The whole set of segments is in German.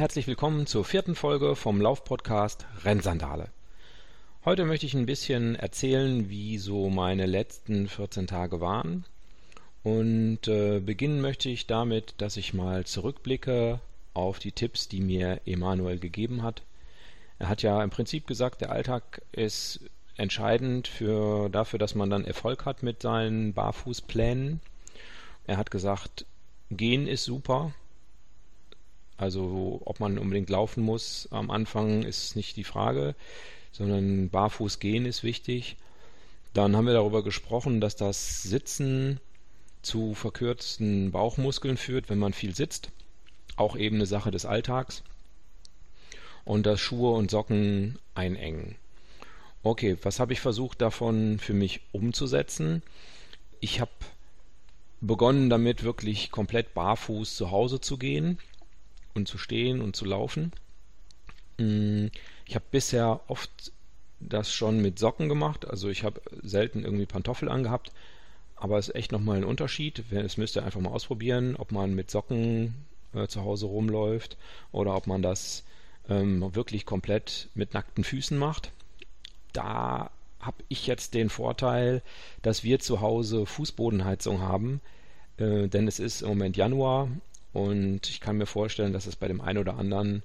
Herzlich willkommen zur vierten Folge vom Laufpodcast Rennsandale. Heute möchte ich ein bisschen erzählen, wie so meine letzten 14 Tage waren. Und äh, beginnen möchte ich damit, dass ich mal zurückblicke auf die Tipps, die mir Emanuel gegeben hat. Er hat ja im Prinzip gesagt, der Alltag ist entscheidend für, dafür, dass man dann Erfolg hat mit seinen Barfußplänen. Er hat gesagt, gehen ist super. Also ob man unbedingt laufen muss am Anfang ist nicht die Frage, sondern barfuß gehen ist wichtig. Dann haben wir darüber gesprochen, dass das Sitzen zu verkürzten Bauchmuskeln führt, wenn man viel sitzt. Auch eben eine Sache des Alltags. Und dass Schuhe und Socken einengen. Okay, was habe ich versucht davon für mich umzusetzen? Ich habe begonnen damit wirklich komplett barfuß zu Hause zu gehen und zu stehen und zu laufen. Mm, ich habe bisher oft das schon mit Socken gemacht, also ich habe selten irgendwie Pantoffel angehabt, aber es ist echt nochmal ein Unterschied. Es müsst ihr einfach mal ausprobieren, ob man mit Socken äh, zu Hause rumläuft oder ob man das ähm, wirklich komplett mit nackten Füßen macht da habe ich jetzt den Vorteil, dass wir zu Hause Fußbodenheizung haben, äh, denn es ist im Moment Januar und ich kann mir vorstellen, dass es bei dem einen oder anderen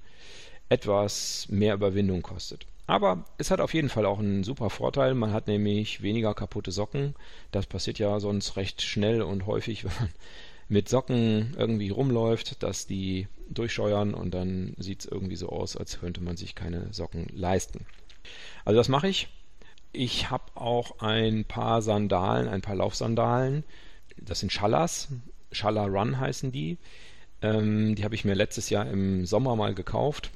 etwas mehr Überwindung kostet. Aber es hat auf jeden Fall auch einen super Vorteil. Man hat nämlich weniger kaputte Socken. Das passiert ja sonst recht schnell und häufig, wenn man mit Socken irgendwie rumläuft, dass die durchscheuern und dann sieht es irgendwie so aus, als könnte man sich keine Socken leisten. Also das mache ich. Ich habe auch ein paar Sandalen, ein paar Laufsandalen. Das sind Schallas. Schalla Run heißen die. Ähm, die habe ich mir letztes Jahr im Sommer mal gekauft.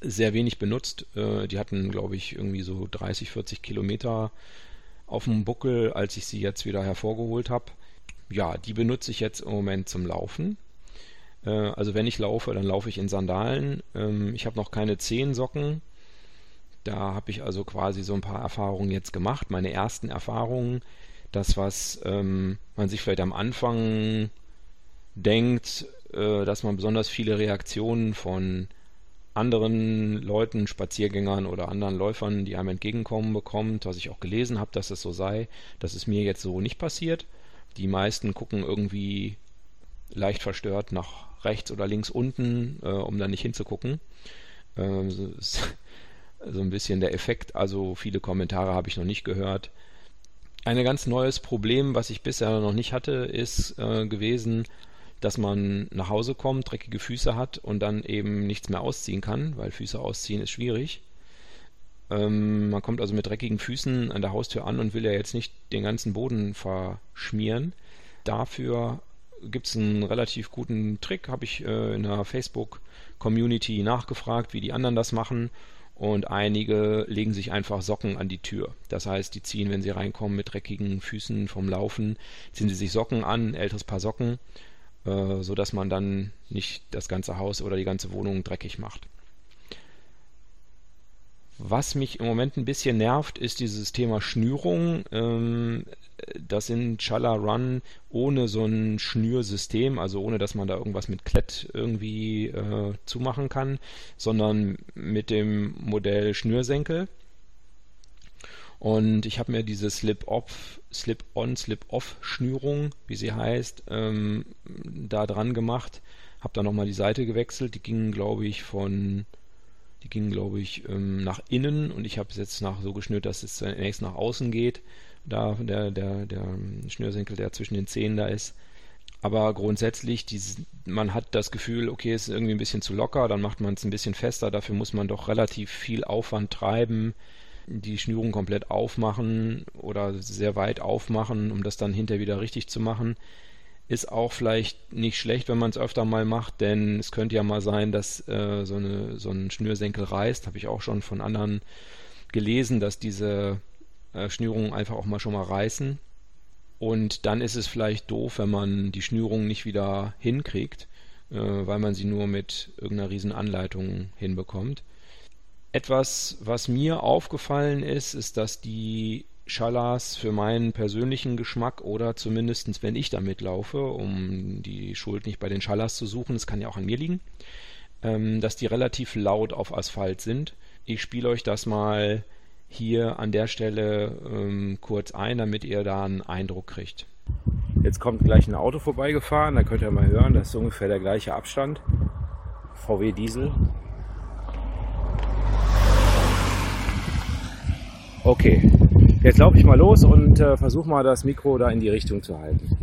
Sehr wenig benutzt. Äh, die hatten, glaube ich, irgendwie so 30, 40 Kilometer auf dem Buckel, als ich sie jetzt wieder hervorgeholt habe. Ja, die benutze ich jetzt im Moment zum Laufen. Äh, also wenn ich laufe, dann laufe ich in Sandalen. Ähm, ich habe noch keine Zehensocken. Da habe ich also quasi so ein paar Erfahrungen jetzt gemacht. Meine ersten Erfahrungen, das, was ähm, man sich vielleicht am Anfang denkt, äh, dass man besonders viele Reaktionen von anderen Leuten, Spaziergängern oder anderen Läufern, die einem entgegenkommen, bekommt, was ich auch gelesen habe, dass es so sei. Das ist mir jetzt so nicht passiert. Die meisten gucken irgendwie leicht verstört nach rechts oder links unten, äh, um da nicht hinzugucken. Äh, so ein bisschen der Effekt. Also viele Kommentare habe ich noch nicht gehört. Ein ganz neues Problem, was ich bisher noch nicht hatte, ist äh, gewesen, dass man nach Hause kommt, dreckige Füße hat und dann eben nichts mehr ausziehen kann, weil Füße ausziehen ist schwierig. Ähm, man kommt also mit dreckigen Füßen an der Haustür an und will ja jetzt nicht den ganzen Boden verschmieren. Dafür gibt es einen relativ guten Trick, habe ich äh, in der Facebook-Community nachgefragt, wie die anderen das machen und einige legen sich einfach Socken an die Tür. Das heißt, die ziehen, wenn sie reinkommen mit dreckigen Füßen vom Laufen, ziehen sie sich Socken an, älteres Paar Socken, äh, sodass man dann nicht das ganze Haus oder die ganze Wohnung dreckig macht. Was mich im Moment ein bisschen nervt, ist dieses Thema Schnürung. Ähm, das sind Chala Run ohne so ein Schnürsystem, also ohne dass man da irgendwas mit Klett irgendwie äh, zumachen kann, sondern mit dem Modell Schnürsenkel. Und ich habe mir diese Slip-Off, Slip-On, Slip-Off-Schnürung, wie sie heißt, ähm, da dran gemacht. Habe da nochmal die Seite gewechselt. Die ging, glaube ich, von die ging, glaube ich, ähm, nach innen und ich habe es jetzt nach so geschnürt, dass es zunächst nach außen geht. Da der, der, der Schnürsenkel, der zwischen den Zähnen da ist. Aber grundsätzlich, dieses, man hat das Gefühl, okay, es ist irgendwie ein bisschen zu locker, dann macht man es ein bisschen fester. Dafür muss man doch relativ viel Aufwand treiben, die Schnürung komplett aufmachen oder sehr weit aufmachen, um das dann hinterher wieder richtig zu machen ist auch vielleicht nicht schlecht, wenn man es öfter mal macht, denn es könnte ja mal sein, dass äh, so, eine, so ein Schnürsenkel reißt. Habe ich auch schon von anderen gelesen, dass diese äh, Schnürungen einfach auch mal schon mal reißen. Und dann ist es vielleicht doof, wenn man die Schnürung nicht wieder hinkriegt, äh, weil man sie nur mit irgendeiner riesen Anleitung hinbekommt. Etwas, was mir aufgefallen ist, ist, dass die Schallas für meinen persönlichen Geschmack oder zumindest wenn ich damit laufe, um die Schuld nicht bei den Schallas zu suchen, es kann ja auch an mir liegen, ähm, dass die relativ laut auf Asphalt sind. Ich spiele euch das mal hier an der Stelle ähm, kurz ein, damit ihr da einen Eindruck kriegt. Jetzt kommt gleich ein Auto vorbeigefahren, da könnt ihr mal hören, das ist ungefähr der gleiche Abstand. VW Diesel. Okay, jetzt laufe ich mal los und äh, versuche mal das Mikro da in die Richtung zu halten.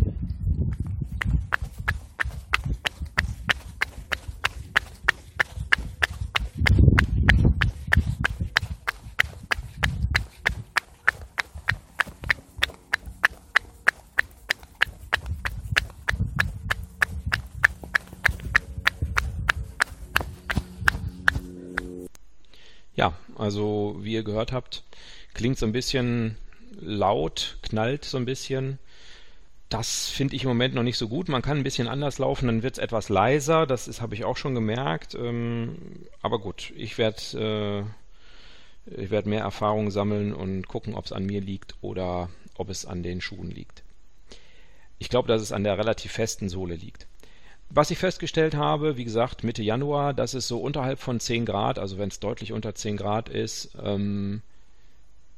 Ja, also wie ihr gehört habt, klingt so ein bisschen laut, knallt so ein bisschen. Das finde ich im Moment noch nicht so gut. Man kann ein bisschen anders laufen, dann wird es etwas leiser. Das habe ich auch schon gemerkt. Ähm, aber gut, ich werde äh, werd mehr Erfahrung sammeln und gucken, ob es an mir liegt oder ob es an den Schuhen liegt. Ich glaube, dass es an der relativ festen Sohle liegt. Was ich festgestellt habe, wie gesagt, Mitte Januar, dass es so unterhalb von 10 Grad, also wenn es deutlich unter 10 Grad ist, ähm,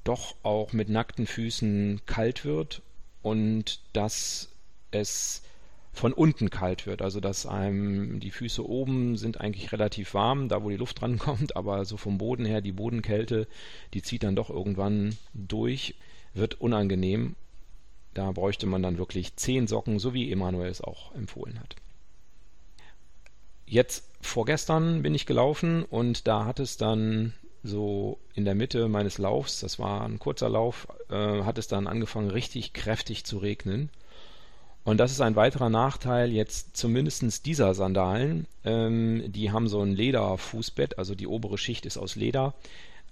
doch auch mit nackten Füßen kalt wird und dass es von unten kalt wird. Also dass einem die Füße oben sind eigentlich relativ warm, da wo die Luft drankommt, aber so vom Boden her, die Bodenkälte, die zieht dann doch irgendwann durch, wird unangenehm. Da bräuchte man dann wirklich zehn Socken, so wie Emanuel es auch empfohlen hat. Jetzt vorgestern bin ich gelaufen und da hat es dann so in der Mitte meines Laufs, das war ein kurzer Lauf, äh, hat es dann angefangen richtig kräftig zu regnen. Und das ist ein weiterer Nachteil jetzt zumindest dieser Sandalen. Ähm, die haben so ein Lederfußbett, also die obere Schicht ist aus Leder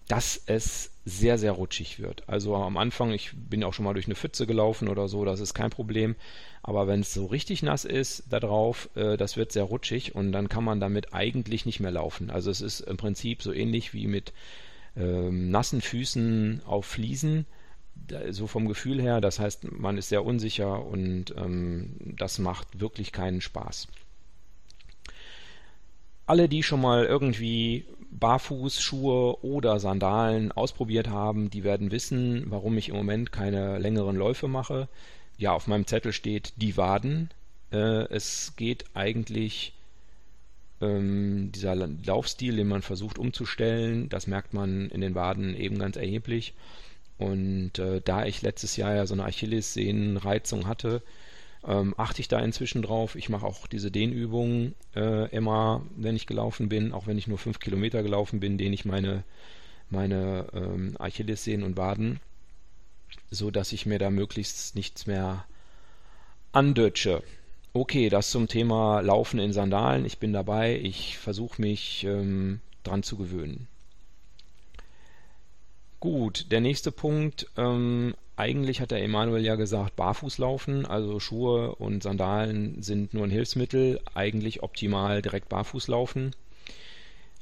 dass es sehr, sehr rutschig wird. Also am Anfang, ich bin auch schon mal durch eine Pfütze gelaufen oder so, das ist kein Problem. Aber wenn es so richtig nass ist da drauf, äh, das wird sehr rutschig und dann kann man damit eigentlich nicht mehr laufen. Also es ist im Prinzip so ähnlich wie mit ähm, nassen Füßen auf Fliesen, so vom Gefühl her. Das heißt, man ist sehr unsicher und ähm, das macht wirklich keinen Spaß alle, die schon mal irgendwie Barfußschuhe oder Sandalen ausprobiert haben, die werden wissen, warum ich im Moment keine längeren Läufe mache. Ja, auf meinem Zettel steht die Waden. Äh, es geht eigentlich ähm, dieser Laufstil, den man versucht umzustellen, das merkt man in den Waden eben ganz erheblich. Und äh, da ich letztes Jahr ja so eine Achillessehnenreizung hatte, ähm, achte ich da inzwischen drauf. Ich mache auch diese Dehnübungen äh, immer, wenn ich gelaufen bin, auch wenn ich nur fünf Kilometer gelaufen bin, dehne ich meine, meine ähm, Achillessehnen und Waden, so dass ich mir da möglichst nichts mehr andötsche. Okay, das zum Thema Laufen in Sandalen. Ich bin dabei. Ich versuche mich ähm, dran zu gewöhnen. Gut, der nächste Punkt. Ähm, eigentlich hat der Emanuel ja gesagt, barfuß laufen, also Schuhe und Sandalen sind nur ein Hilfsmittel. Eigentlich optimal direkt barfuß laufen.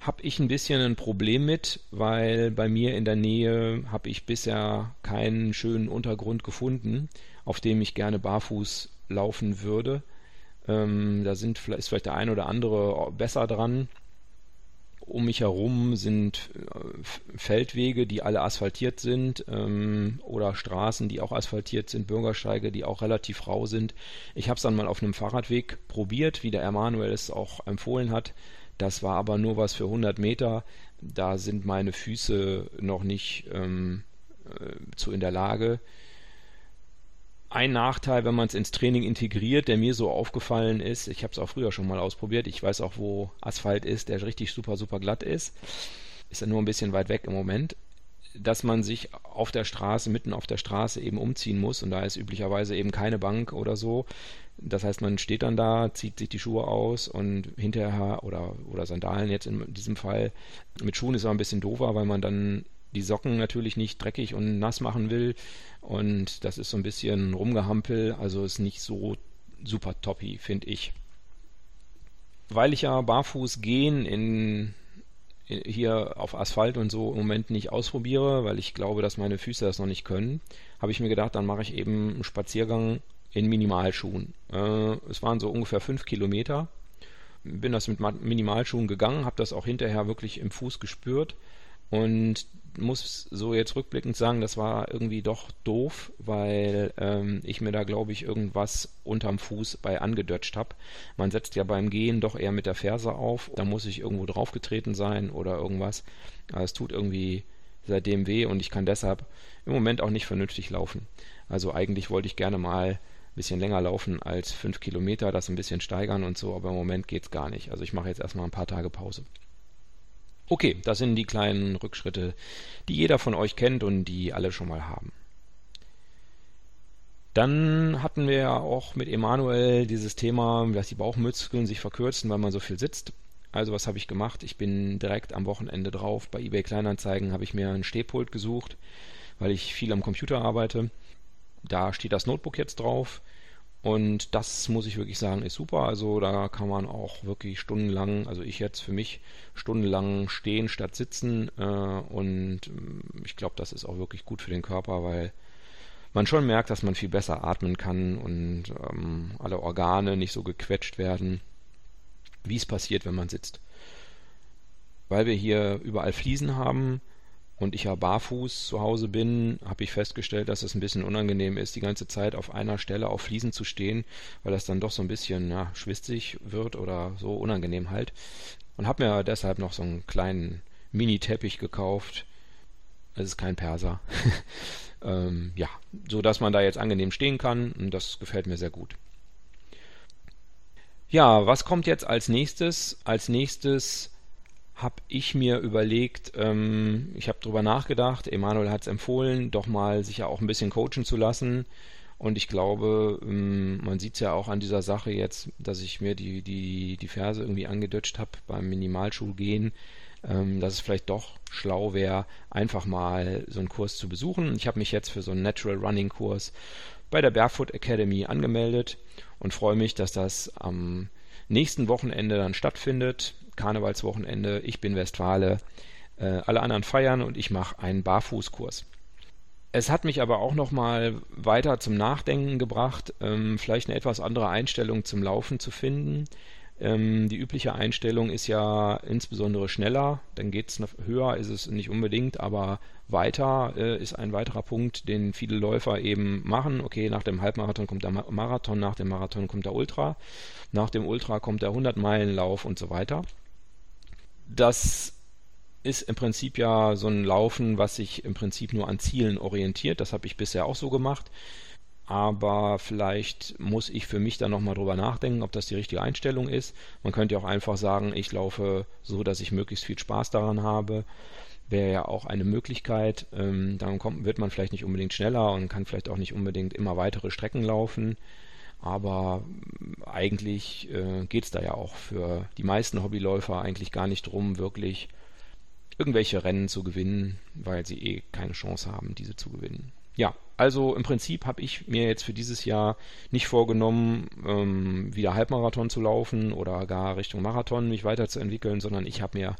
Habe ich ein bisschen ein Problem mit, weil bei mir in der Nähe habe ich bisher keinen schönen Untergrund gefunden, auf dem ich gerne barfuß laufen würde. Ähm, da sind, ist vielleicht der ein oder andere besser dran um mich herum sind äh, Feldwege, die alle asphaltiert sind ähm, oder Straßen, die auch asphaltiert sind, Bürgersteige, die auch relativ rau sind. Ich habe es dann mal auf einem Fahrradweg probiert, wie der Emanuel es auch empfohlen hat. Das war aber nur was für 100 Meter. Da sind meine Füße noch nicht ähm, äh, zu in der Lage ein Nachteil, wenn man es ins Training integriert, der mir so aufgefallen ist, ich habe es auch früher schon mal ausprobiert, ich weiß auch, wo Asphalt ist, der richtig super, super glatt ist, ist ja nur ein bisschen weit weg im Moment, dass man sich auf der Straße, mitten auf der Straße eben umziehen muss und da ist üblicherweise eben keine Bank oder so. Das heißt, man steht dann da, zieht sich die Schuhe aus und hinterher oder, oder Sandalen jetzt in diesem Fall mit Schuhen ist auch ein bisschen doofer, weil man dann die Socken natürlich nicht dreckig und nass machen will. Und das ist so ein bisschen Rumgehampel, also ist nicht so super toppy, finde ich. Weil ich ja barfuß gehen in, hier auf Asphalt und so im Moment nicht ausprobiere, weil ich glaube, dass meine Füße das noch nicht können, habe ich mir gedacht, dann mache ich eben einen Spaziergang in Minimalschuhen. Äh, es waren so ungefähr fünf Kilometer. Bin das mit Minimalschuhen gegangen, habe das auch hinterher wirklich im Fuß gespürt und muss so jetzt rückblickend sagen, das war irgendwie doch doof, weil ähm, ich mir da, glaube ich, irgendwas unterm Fuß bei angedutscht habe. Man setzt ja beim Gehen doch eher mit der Ferse auf, da muss ich irgendwo draufgetreten sein oder irgendwas. Aber es tut irgendwie seitdem weh und ich kann deshalb im Moment auch nicht vernünftig laufen. Also eigentlich wollte ich gerne mal ein bisschen länger laufen als fünf Kilometer, das ein bisschen steigern und so, aber im Moment geht es gar nicht. Also ich mache jetzt erstmal ein paar Tage Pause. Okay, das sind die kleinen Rückschritte, die jeder von euch kennt und die alle schon mal haben. Dann hatten wir ja auch mit Emanuel dieses Thema, dass die Bauchmuskeln sich verkürzen, weil man so viel sitzt. Also was habe ich gemacht? Ich bin direkt am Wochenende drauf. Bei eBay Kleinanzeigen habe ich mir ein Stehpult gesucht, weil ich viel am Computer arbeite. Da steht das Notebook jetzt drauf. Und das muss ich wirklich sagen, ist super. Also da kann man auch wirklich stundenlang, also ich jetzt für mich stundenlang stehen statt sitzen. Äh, und ähm, ich glaube, das ist auch wirklich gut für den Körper, weil man schon merkt, dass man viel besser atmen kann und ähm, alle Organe nicht so gequetscht werden, wie es passiert, wenn man sitzt. Weil wir hier überall Fliesen haben, und ich ja barfuß zu Hause bin, habe ich festgestellt, dass es ein bisschen unangenehm ist, die ganze Zeit auf einer Stelle auf Fliesen zu stehen, weil das dann doch so ein bisschen ja, schwitzig wird oder so unangenehm halt. Und habe mir deshalb noch so einen kleinen Mini-Teppich gekauft. Es ist kein Perser. ähm, ja, so dass man da jetzt angenehm stehen kann und das gefällt mir sehr gut. Ja, was kommt jetzt als nächstes? Als nächstes habe ich mir überlegt, ähm, ich habe darüber nachgedacht, Emanuel hat es empfohlen, doch mal sich ja auch ein bisschen coachen zu lassen. Und ich glaube, ähm, man sieht es ja auch an dieser Sache jetzt, dass ich mir die, die, die Ferse irgendwie angedutscht habe beim Minimalschulgehen, ähm, dass es vielleicht doch schlau wäre, einfach mal so einen Kurs zu besuchen. Ich habe mich jetzt für so einen Natural Running Kurs bei der Barefoot Academy angemeldet und freue mich, dass das am nächsten Wochenende dann stattfindet. Karnevalswochenende, ich bin Westfale, äh, alle anderen feiern und ich mache einen Barfußkurs. Es hat mich aber auch nochmal weiter zum Nachdenken gebracht, ähm, vielleicht eine etwas andere Einstellung zum Laufen zu finden. Ähm, die übliche Einstellung ist ja insbesondere schneller, dann geht es höher, ist es nicht unbedingt, aber weiter äh, ist ein weiterer Punkt, den viele Läufer eben machen. Okay, nach dem Halbmarathon kommt der Marathon, nach dem Marathon kommt der Ultra, nach dem Ultra kommt der 100-Meilen-Lauf und so weiter das ist im Prinzip ja so ein Laufen, was sich im Prinzip nur an Zielen orientiert. Das habe ich bisher auch so gemacht. Aber vielleicht muss ich für mich dann nochmal drüber nachdenken, ob das die richtige Einstellung ist. Man könnte ja auch einfach sagen, ich laufe so, dass ich möglichst viel Spaß daran habe. Wäre ja auch eine Möglichkeit. Ähm, dann kommt, wird man vielleicht nicht unbedingt schneller und kann vielleicht auch nicht unbedingt immer weitere Strecken laufen. Aber eigentlich äh, geht es da ja auch für die meisten Hobbyläufer eigentlich gar nicht drum, wirklich irgendwelche Rennen zu gewinnen, weil sie eh keine Chance haben, diese zu gewinnen. Ja, also im Prinzip habe ich mir jetzt für dieses Jahr nicht vorgenommen, ähm, wieder Halbmarathon zu laufen oder gar Richtung Marathon mich weiterzuentwickeln, sondern ich habe mir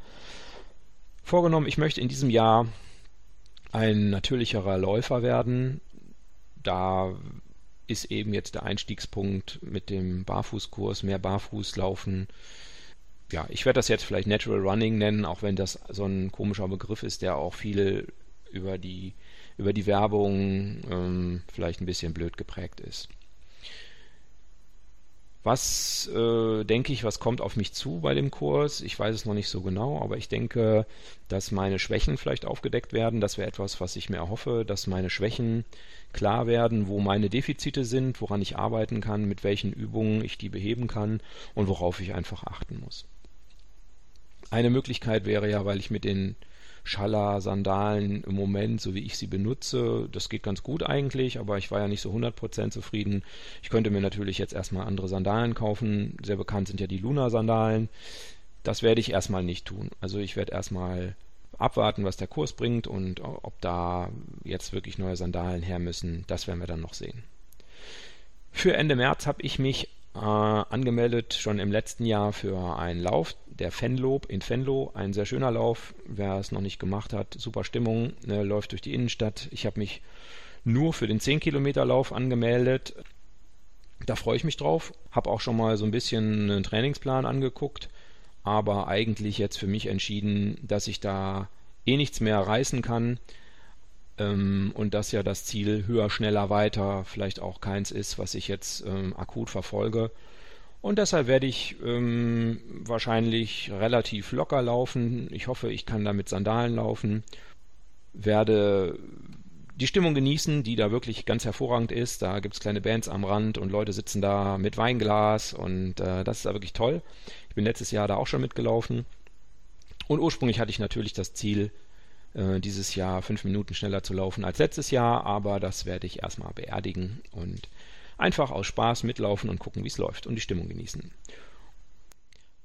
vorgenommen, ich möchte in diesem Jahr ein natürlicherer Läufer werden. Da ist eben jetzt der Einstiegspunkt mit dem Barfußkurs, mehr Barfuß laufen. Ja, ich werde das jetzt vielleicht Natural Running nennen, auch wenn das so ein komischer Begriff ist, der auch viel über die, über die Werbung ähm, vielleicht ein bisschen blöd geprägt ist. Was äh, denke ich, was kommt auf mich zu bei dem Kurs? Ich weiß es noch nicht so genau, aber ich denke, dass meine Schwächen vielleicht aufgedeckt werden. Das wäre etwas, was ich mir erhoffe, dass meine Schwächen klar werden, wo meine Defizite sind, woran ich arbeiten kann, mit welchen Übungen ich die beheben kann und worauf ich einfach achten muss. Eine Möglichkeit wäre ja, weil ich mit den Schaller-Sandalen im Moment, so wie ich sie benutze, das geht ganz gut eigentlich, aber ich war ja nicht so 100% zufrieden. Ich könnte mir natürlich jetzt erstmal andere Sandalen kaufen. Sehr bekannt sind ja die Luna-Sandalen. Das werde ich erstmal nicht tun. Also ich werde erstmal abwarten, was der Kurs bringt und ob da jetzt wirklich neue Sandalen her müssen, das werden wir dann noch sehen. Für Ende März habe ich mich äh, angemeldet, schon im letzten Jahr für einen Lauf der Fenlob in Fenlo. Ein sehr schöner Lauf. Wer es noch nicht gemacht hat, super Stimmung. Ne, läuft durch die Innenstadt. Ich habe mich nur für den 10 Kilometer Lauf angemeldet. Da freue ich mich drauf. Habe auch schon mal so ein bisschen einen Trainingsplan angeguckt. Aber eigentlich jetzt für mich entschieden, dass ich da eh nichts mehr reißen kann. Ähm, und dass ja das Ziel höher, schneller, weiter vielleicht auch keins ist, was ich jetzt ähm, akut verfolge. Und deshalb werde ich ähm, wahrscheinlich relativ locker laufen. Ich hoffe, ich kann da mit Sandalen laufen. Werde die Stimmung genießen, die da wirklich ganz hervorragend ist. Da gibt es kleine Bands am Rand und Leute sitzen da mit Weinglas und äh, das ist da wirklich toll. Ich bin letztes Jahr da auch schon mitgelaufen. Und ursprünglich hatte ich natürlich das Ziel, äh, dieses Jahr fünf Minuten schneller zu laufen als letztes Jahr, aber das werde ich erstmal beerdigen und Einfach aus Spaß mitlaufen und gucken, wie es läuft und die Stimmung genießen.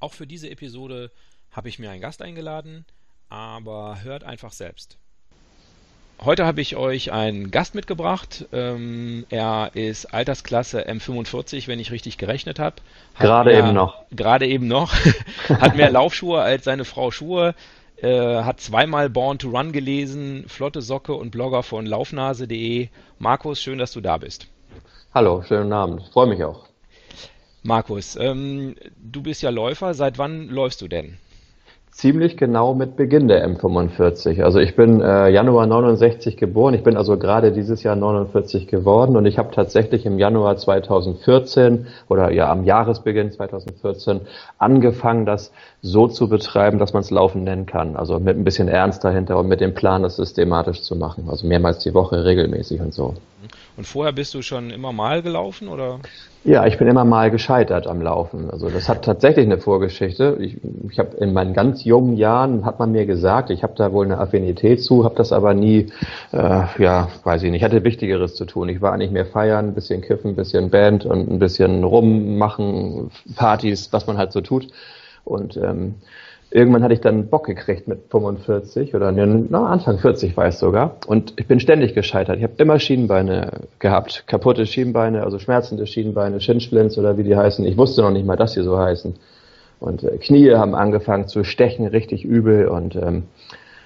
Auch für diese Episode habe ich mir einen Gast eingeladen, aber hört einfach selbst. Heute habe ich euch einen Gast mitgebracht. Ähm, er ist Altersklasse M45, wenn ich richtig gerechnet habe. Gerade mehr, eben noch. Gerade eben noch. hat mehr Laufschuhe als seine Frau Schuhe. Äh, hat zweimal Born to Run gelesen, flotte Socke und Blogger von laufnase.de. Markus, schön, dass du da bist. Hallo, schönen Abend. Freue mich auch. Markus, ähm, du bist ja Läufer. Seit wann läufst du denn? Ziemlich genau mit Beginn der M45. Also ich bin äh, Januar 69 geboren. Ich bin also gerade dieses Jahr 49 geworden und ich habe tatsächlich im Januar 2014 oder ja am Jahresbeginn 2014 angefangen, das so zu betreiben, dass man es Laufen nennen kann. Also mit ein bisschen Ernst dahinter und mit dem Plan, das systematisch zu machen. Also mehrmals die Woche regelmäßig und so. Und vorher bist du schon immer mal gelaufen oder? Ja, ich bin immer mal gescheitert am Laufen. Also das hat tatsächlich eine Vorgeschichte. Ich, ich habe in meinen ganz jungen Jahren hat man mir gesagt, ich habe da wohl eine Affinität zu, habe das aber nie, äh, ja, weiß ich nicht, hatte Wichtigeres zu tun. Ich war eigentlich mehr feiern, ein bisschen kiffen, ein bisschen Band und ein bisschen rummachen, Partys, was man halt so tut. Und ähm, irgendwann hatte ich dann Bock gekriegt mit 45 oder na, Anfang 40 war es sogar. Und ich bin ständig gescheitert. Ich habe immer Schienenbeine gehabt, kaputte Schienenbeine, also schmerzende Schienenbeine, Shinsplints oder wie die heißen. Ich wusste noch nicht mal, dass sie so heißen. Und äh, Knie haben angefangen zu stechen, richtig übel. Und ähm,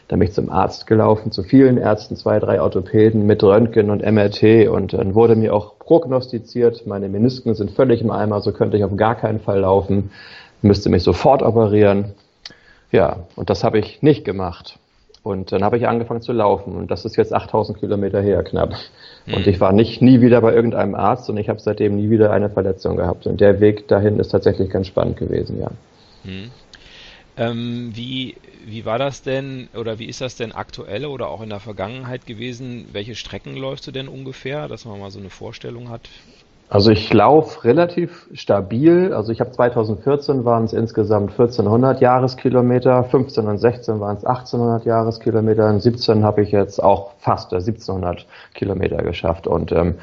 dann bin ich zum Arzt gelaufen, zu vielen Ärzten, zwei, drei Orthopäden mit Röntgen und MRT. Und dann wurde mir auch prognostiziert, meine Menisken sind völlig im Eimer, so könnte ich auf gar keinen Fall laufen, müsste mich sofort operieren. Ja, und das habe ich nicht gemacht. Und dann habe ich angefangen zu laufen und das ist jetzt 8000 Kilometer her knapp. Mhm. Und ich war nicht nie wieder bei irgendeinem Arzt und ich habe seitdem nie wieder eine Verletzung gehabt. Und der Weg dahin ist tatsächlich ganz spannend gewesen, ja. Mhm. Ähm, wie, wie war das denn oder wie ist das denn aktuell oder auch in der Vergangenheit gewesen? Welche Strecken läufst du denn ungefähr, dass man mal so eine Vorstellung hat? Also ich laufe relativ stabil. Also ich habe 2014 waren es insgesamt 1400 Jahreskilometer, 15 und 16 waren es 1800 Jahreskilometer, und 17 habe ich jetzt auch fast 1700 Kilometer geschafft. Und ähm,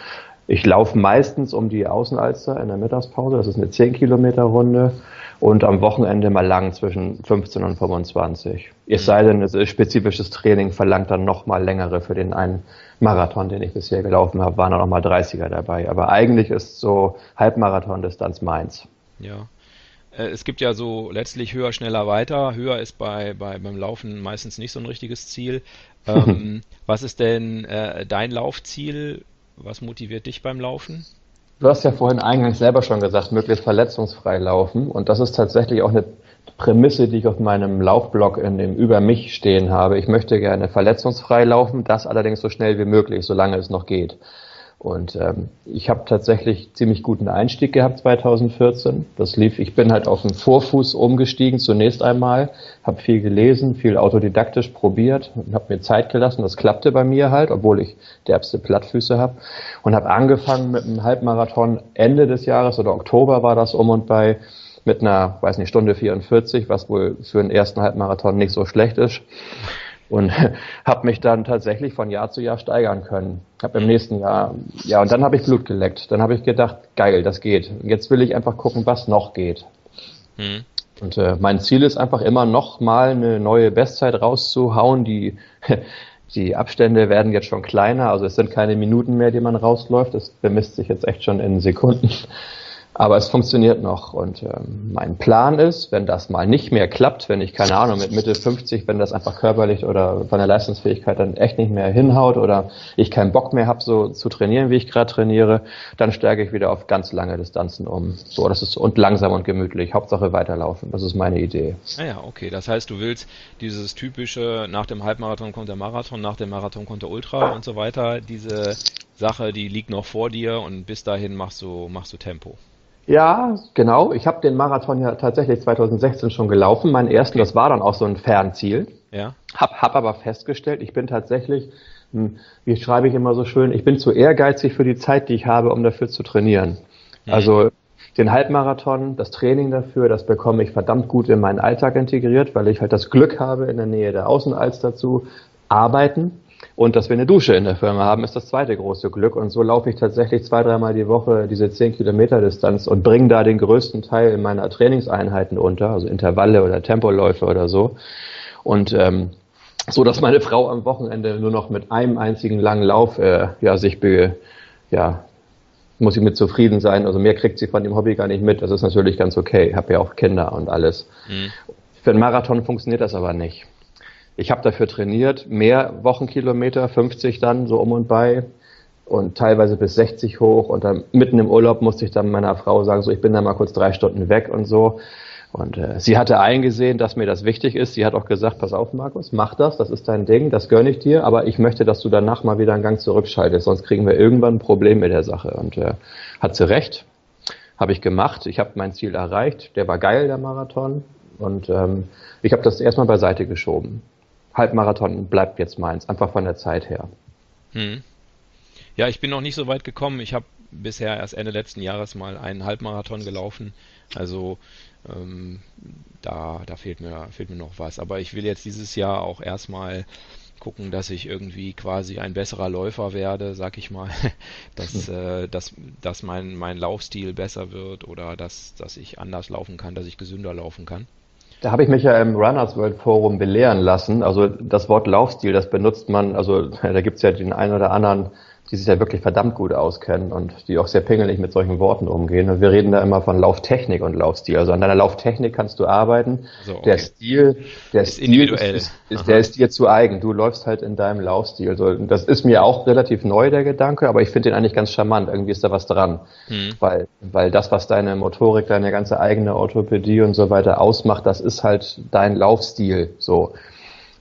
ich laufe meistens um die Außenalster in der Mittagspause. Das ist eine 10 Kilometer Runde und am Wochenende mal lang zwischen 15 und 25. Es sei denn, es ist spezifisches Training verlangt dann noch mal längere für den einen Marathon, den ich bisher gelaufen habe, waren auch noch mal 30er dabei. Aber eigentlich ist so Halbmarathon-Distanz meins. Ja. Äh, es gibt ja so letztlich höher, schneller, weiter. Höher ist bei, bei beim Laufen meistens nicht so ein richtiges Ziel. Ähm, was ist denn äh, dein Laufziel? Was motiviert dich beim Laufen? Du hast ja vorhin eingangs selber schon gesagt, möglichst verletzungsfrei laufen. Und das ist tatsächlich auch eine Prämisse, die ich auf meinem Laufblog in dem Über mich stehen habe. Ich möchte gerne verletzungsfrei laufen, das allerdings so schnell wie möglich, solange es noch geht. Und ähm, ich habe tatsächlich ziemlich guten Einstieg gehabt 2014. Das lief, ich bin halt auf den Vorfuß umgestiegen zunächst einmal, habe viel gelesen, viel autodidaktisch probiert und habe mir Zeit gelassen. Das klappte bei mir halt, obwohl ich derbste Plattfüße habe. Und habe angefangen mit einem Halbmarathon Ende des Jahres oder Oktober war das um und bei mit einer, weiß nicht, Stunde 44, was wohl für einen ersten Halbmarathon nicht so schlecht ist und habe mich dann tatsächlich von Jahr zu Jahr steigern können. Habe im nächsten Jahr, ja, und dann habe ich Blut geleckt. Dann habe ich gedacht, geil, das geht. Jetzt will ich einfach gucken, was noch geht. Hm. Und äh, mein Ziel ist einfach immer noch mal eine neue Bestzeit rauszuhauen. Die, die Abstände werden jetzt schon kleiner, also es sind keine Minuten mehr, die man rausläuft. Es bemisst sich jetzt echt schon in Sekunden. Aber es funktioniert noch. Und ähm, mein Plan ist, wenn das mal nicht mehr klappt, wenn ich, keine Ahnung, mit Mitte 50, wenn das einfach körperlich oder von der Leistungsfähigkeit dann echt nicht mehr hinhaut oder ich keinen Bock mehr habe, so zu trainieren, wie ich gerade trainiere, dann steige ich wieder auf ganz lange Distanzen um. So, das ist und langsam und gemütlich. Hauptsache weiterlaufen. Das ist meine Idee. Ah ja, okay. Das heißt, du willst dieses typische, nach dem Halbmarathon kommt der Marathon, nach dem Marathon kommt der Ultra und so weiter. Diese Sache, die liegt noch vor dir und bis dahin machst du, machst du Tempo. Ja, genau. Ich habe den Marathon ja tatsächlich 2016 schon gelaufen, meinen ersten. Das war dann auch so ein Fernziel. Ja. Hab, hab aber festgestellt, ich bin tatsächlich, hm, wie schreibe ich immer so schön, ich bin zu ehrgeizig für die Zeit, die ich habe, um dafür zu trainieren. Mhm. Also den Halbmarathon, das Training dafür, das bekomme ich verdammt gut in meinen Alltag integriert, weil ich halt das Glück habe, in der Nähe der Außenalster zu arbeiten. Und dass wir eine Dusche in der Firma haben, ist das zweite große Glück. Und so laufe ich tatsächlich zwei, dreimal die Woche diese 10 Kilometer Distanz und bringe da den größten Teil meiner Trainingseinheiten unter, also Intervalle oder Tempoläufe oder so. Und ähm, so, dass meine Frau am Wochenende nur noch mit einem einzigen langen Lauf äh, ja, sich be, ja, muss ich mit zufrieden sein. Also mehr kriegt sie von dem Hobby gar nicht mit. Das ist natürlich ganz okay. Ich habe ja auch Kinder und alles. Mhm. Für einen Marathon funktioniert das aber nicht. Ich habe dafür trainiert, mehr Wochenkilometer, 50 dann so um und bei und teilweise bis 60 hoch und dann mitten im Urlaub musste ich dann meiner Frau sagen, so ich bin da mal kurz drei Stunden weg und so. Und äh, sie hatte eingesehen, dass mir das wichtig ist. Sie hat auch gesagt, pass auf, Markus, mach das, das ist dein Ding, das gönne ich dir, aber ich möchte, dass du danach mal wieder einen Gang zurückschaltest, sonst kriegen wir irgendwann ein Problem mit der Sache. Und äh, hat sie recht, habe ich gemacht. Ich habe mein Ziel erreicht. Der war geil, der Marathon. Und ähm, ich habe das erstmal beiseite geschoben. Halbmarathon bleibt jetzt meins, einfach von der Zeit her. Hm. Ja, ich bin noch nicht so weit gekommen. Ich habe bisher erst Ende letzten Jahres mal einen Halbmarathon gelaufen. Also ähm, da, da fehlt mir, fehlt mir noch was. Aber ich will jetzt dieses Jahr auch erstmal gucken, dass ich irgendwie quasi ein besserer Läufer werde, sag ich mal, dass, hm. äh, dass, dass mein, mein Laufstil besser wird oder dass, dass ich anders laufen kann, dass ich gesünder laufen kann. Da habe ich mich ja im Runners World Forum belehren lassen. Also das Wort Laufstil, das benutzt man, also da gibt es ja den einen oder anderen die sich ja wirklich verdammt gut auskennen und die auch sehr pingelig mit solchen Worten umgehen. Und wir reden da immer von Lauftechnik und Laufstil. Also an deiner Lauftechnik kannst du arbeiten. Also, okay. Der Stil, der ist Stil individuell. Ist, ist, der ist dir zu eigen. Du läufst halt in deinem Laufstil. Also das ist mir auch relativ neu, der Gedanke, aber ich finde den eigentlich ganz charmant. Irgendwie ist da was dran. Hm. Weil, weil das, was deine Motorik, deine ganze eigene Orthopädie und so weiter ausmacht, das ist halt dein Laufstil. So.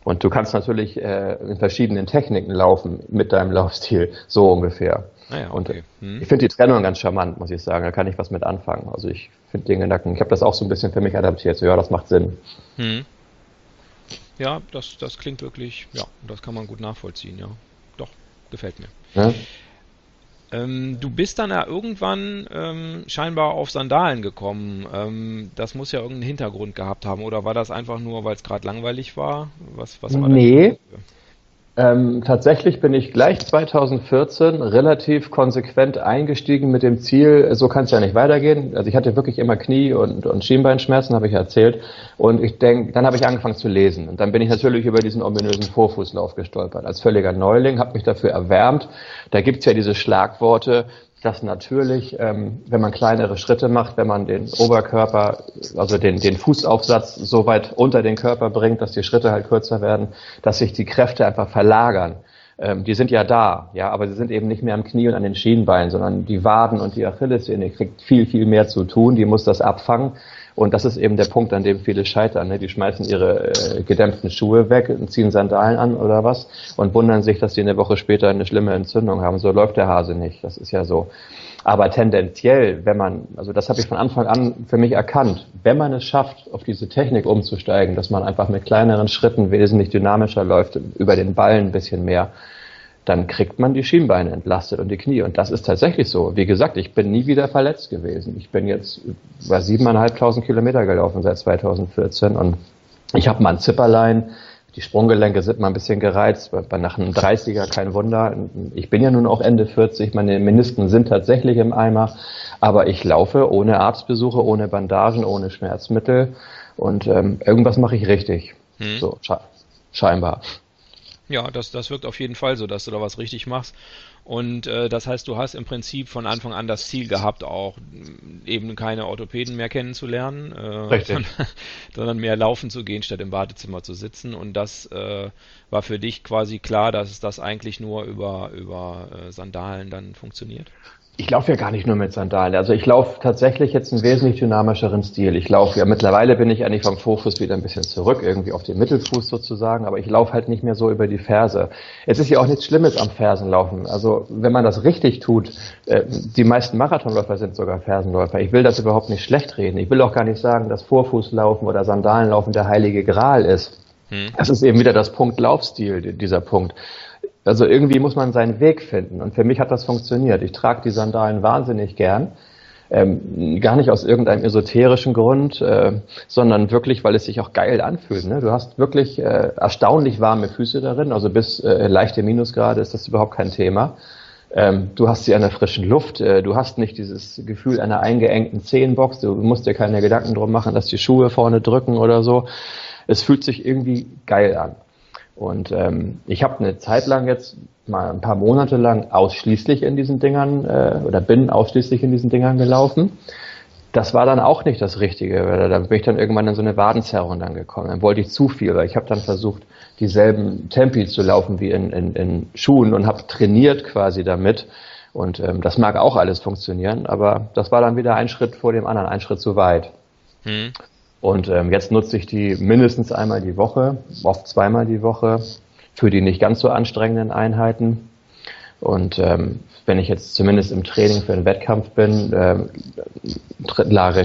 Und du kannst natürlich äh, in verschiedenen Techniken laufen mit deinem Laufstil, so ungefähr. Ah ja, okay. Und hm. ich finde die Trennung ganz charmant, muss ich sagen. Da kann ich was mit anfangen. Also ich finde den Gedanken, ich habe das auch so ein bisschen für mich adaptiert. So, ja, das macht Sinn. Hm. Ja, das, das klingt wirklich, ja, das kann man gut nachvollziehen, ja. Doch, gefällt mir. Ja? Ähm, du bist dann ja irgendwann ähm, scheinbar auf Sandalen gekommen. Ähm, das muss ja irgendeinen Hintergrund gehabt haben. Oder war das einfach nur, weil es gerade langweilig war? Was, was war nee. Ähm, tatsächlich bin ich gleich 2014 relativ konsequent eingestiegen mit dem Ziel, so kann es ja nicht weitergehen. Also ich hatte wirklich immer Knie- und, und Schienbeinschmerzen, habe ich erzählt. Und ich denke, dann habe ich angefangen zu lesen. Und dann bin ich natürlich über diesen ominösen Vorfußlauf gestolpert. Als völliger Neuling, habe mich dafür erwärmt. Da gibt's ja diese Schlagworte, dass natürlich, ähm, wenn man kleinere Schritte macht, wenn man den Oberkörper, also den, den Fußaufsatz so weit unter den Körper bringt, dass die Schritte halt kürzer werden, dass sich die Kräfte einfach verlagern. Ähm, die sind ja da, ja, aber sie sind eben nicht mehr am Knie und an den Schienbeinen, sondern die Waden und die Achillessehne kriegt viel, viel mehr zu tun, die muss das abfangen. Und das ist eben der Punkt, an dem viele scheitern. Ne? Die schmeißen ihre äh, gedämpften Schuhe weg und ziehen Sandalen an oder was und wundern sich, dass sie eine Woche später eine schlimme Entzündung haben. So läuft der Hase nicht. Das ist ja so. Aber tendenziell, wenn man, also das habe ich von Anfang an für mich erkannt, wenn man es schafft, auf diese Technik umzusteigen, dass man einfach mit kleineren Schritten wesentlich dynamischer läuft, über den Ballen ein bisschen mehr, dann kriegt man die Schienbeine entlastet und die Knie. Und das ist tatsächlich so. Wie gesagt, ich bin nie wieder verletzt gewesen. Ich bin jetzt über siebeneinhalbtausend Kilometer gelaufen seit 2014 und ich habe mal ein Zipperlein. Die Sprunggelenke sind mal ein bisschen gereizt, bei nach einem 30er kein Wunder. Ich bin ja nun auch Ende 40, meine Menisken sind tatsächlich im Eimer, aber ich laufe ohne Arztbesuche, ohne Bandagen, ohne Schmerzmittel und ähm, irgendwas mache ich richtig. Hm. So, scheinbar. Ja, das, das wirkt auf jeden Fall so, dass du da was richtig machst. Und äh, das heißt, du hast im Prinzip von Anfang an das Ziel gehabt, auch eben keine Orthopäden mehr kennenzulernen, äh, sondern, sondern, mehr laufen zu gehen, statt im Wartezimmer zu sitzen. Und das äh, war für dich quasi klar, dass das eigentlich nur über, über äh, Sandalen dann funktioniert? Ich laufe ja gar nicht nur mit Sandalen. Also ich laufe tatsächlich jetzt einen wesentlich dynamischeren Stil. Ich laufe ja mittlerweile bin ich eigentlich vom Fokus wieder ein bisschen zurück, irgendwie auf den Mittelfuß sozusagen, aber ich laufe halt nicht mehr so über die Ferse. Es ist ja auch nichts Schlimmes am Fersenlaufen. Also wenn man das richtig tut, äh, die meisten Marathonläufer sind sogar Fersenläufer. Ich will das überhaupt nicht schlecht reden. Ich will auch gar nicht sagen, dass Vorfußlaufen oder Sandalenlaufen der heilige Gral ist. Hm. Das ist eben wieder das Punkt Laufstil, dieser Punkt. Also irgendwie muss man seinen Weg finden. Und für mich hat das funktioniert. Ich trage die Sandalen wahnsinnig gern. Ähm, gar nicht aus irgendeinem esoterischen Grund, äh, sondern wirklich, weil es sich auch geil anfühlt. Ne? Du hast wirklich äh, erstaunlich warme Füße darin, also bis äh, leichte Minusgrade ist das überhaupt kein Thema. Ähm, du hast sie an der frischen Luft, äh, du hast nicht dieses Gefühl einer eingeengten Zehenbox, du musst dir keine Gedanken drum machen, dass die Schuhe vorne drücken oder so. Es fühlt sich irgendwie geil an. Und ähm, ich habe eine Zeit lang jetzt, mal ein paar Monate lang ausschließlich in diesen Dingern äh, oder bin ausschließlich in diesen Dingern gelaufen. Das war dann auch nicht das Richtige, weil da bin ich dann irgendwann in so eine Wadenzerrung dann gekommen. Dann wollte ich zu viel, weil ich habe dann versucht, dieselben Tempi zu laufen wie in, in, in Schuhen und habe trainiert quasi damit. Und ähm, das mag auch alles funktionieren, aber das war dann wieder ein Schritt vor dem anderen, ein Schritt zu weit. Hm. Und ähm, jetzt nutze ich die mindestens einmal die Woche, oft zweimal die Woche für die nicht ganz so anstrengenden Einheiten. Und ähm, wenn ich jetzt zumindest im Training für einen Wettkampf bin, ähm,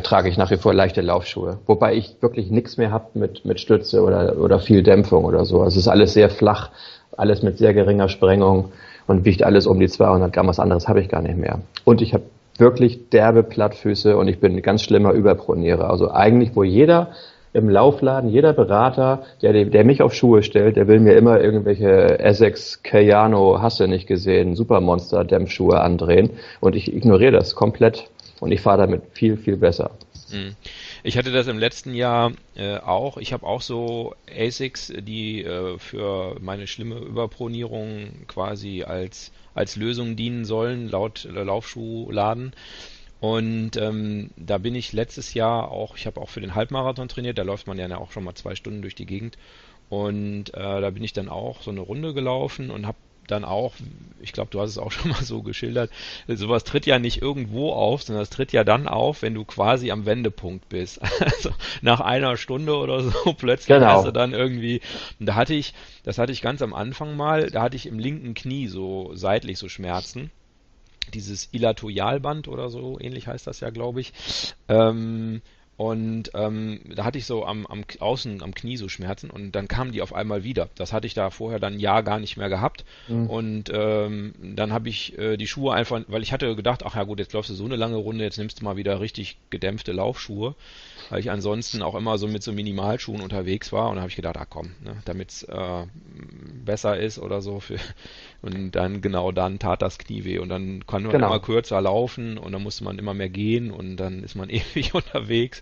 trage, ich nach wie vor leichte Laufschuhe. Wobei ich wirklich nichts mehr habe mit, mit Stütze oder, oder viel Dämpfung oder so. Also es ist alles sehr flach, alles mit sehr geringer Sprengung und wiegt alles um die 200 Gramm. Was anderes habe ich gar nicht mehr. Und ich habe wirklich derbe Plattfüße und ich bin ein ganz schlimmer Überpronierer. Also eigentlich, wo jeder im Laufladen, jeder Berater, der, der mich auf Schuhe stellt, der will mir immer irgendwelche Essex Cayano, hasse nicht gesehen, Supermonster Dämpfschuhe andrehen und ich ignoriere das komplett und ich fahre damit viel, viel besser. Mhm. Ich hatte das im letzten Jahr äh, auch. Ich habe auch so ASICs, die äh, für meine schlimme Überpronierung quasi als als Lösung dienen sollen, laut äh, Laufschuhladen. Und ähm, da bin ich letztes Jahr auch, ich habe auch für den Halbmarathon trainiert, da läuft man ja auch schon mal zwei Stunden durch die Gegend. Und äh, da bin ich dann auch so eine Runde gelaufen und habe dann auch, ich glaube, du hast es auch schon mal so geschildert, sowas tritt ja nicht irgendwo auf, sondern es tritt ja dann auf, wenn du quasi am Wendepunkt bist. Also nach einer Stunde oder so plötzlich genau. hast du dann irgendwie, da hatte ich, das hatte ich ganz am Anfang mal, da hatte ich im linken Knie so seitlich so Schmerzen dieses Ilatoialband oder so, ähnlich heißt das ja, glaube ich. Ähm, und ähm, da hatte ich so am, am außen am Knie so Schmerzen und dann kamen die auf einmal wieder. Das hatte ich da vorher dann ein Jahr gar nicht mehr gehabt. Mhm. Und ähm, dann habe ich äh, die Schuhe einfach, weil ich hatte gedacht, ach ja gut, jetzt läufst du so eine lange Runde, jetzt nimmst du mal wieder richtig gedämpfte Laufschuhe weil ich ansonsten auch immer so mit so Minimalschuhen unterwegs war und da habe ich gedacht, ah komm, ne, damit es äh, besser ist oder so für und dann genau dann tat das Knie weh und dann kann man genau. immer kürzer laufen und dann musste man immer mehr gehen und dann ist man ewig unterwegs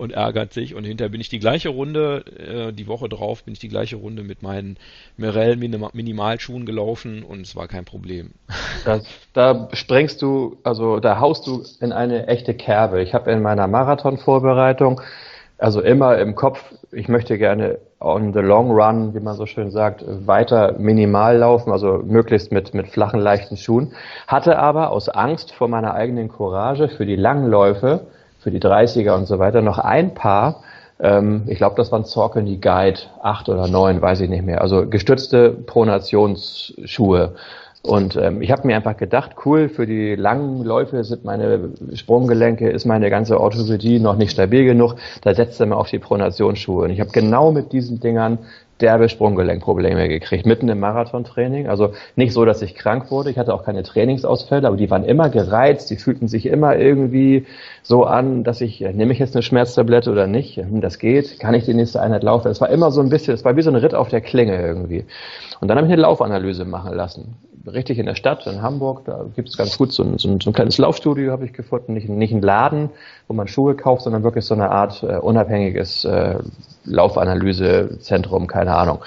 und ärgert sich und hinterher bin ich die gleiche Runde, äh, die Woche drauf bin ich die gleiche Runde mit meinen Merrell Minimalschuhen gelaufen und es war kein Problem. Das, da sprengst du, also da haust du in eine echte Kerbe. Ich habe in meiner Marathon-Vorbereitung also immer im Kopf, ich möchte gerne on the long run, wie man so schön sagt, weiter minimal laufen, also möglichst mit, mit flachen, leichten Schuhen. Hatte aber aus Angst vor meiner eigenen Courage für die langen Läufe, für die 30er und so weiter, noch ein Paar, ähm, ich glaube, das waren Saucony Guide, acht oder neun, weiß ich nicht mehr, also gestützte Pronationsschuhe. Und ähm, ich habe mir einfach gedacht, cool, für die langen Läufe sind meine Sprunggelenke, ist meine ganze Orthopädie noch nicht stabil genug, da setzt er mal auf die Pronationsschuhe. Und ich habe genau mit diesen Dingern derbe Sprunggelenkprobleme gekriegt, mitten im Marathontraining. Also nicht so, dass ich krank wurde, ich hatte auch keine Trainingsausfälle, aber die waren immer gereizt, die fühlten sich immer irgendwie so an, dass ich, nehme ich jetzt eine Schmerztablette oder nicht? Hm, das geht, kann ich die nächste Einheit laufen? Es war immer so ein bisschen, es war wie so ein Ritt auf der Klinge irgendwie. Und dann habe ich eine Laufanalyse machen lassen. Richtig in der Stadt, in Hamburg, da gibt es ganz gut so ein, so ein, so ein kleines Laufstudio, habe ich gefunden. Nicht, nicht ein Laden, wo man Schuhe kauft, sondern wirklich so eine Art äh, unabhängiges äh, Laufanalysezentrum, keine Ahnung.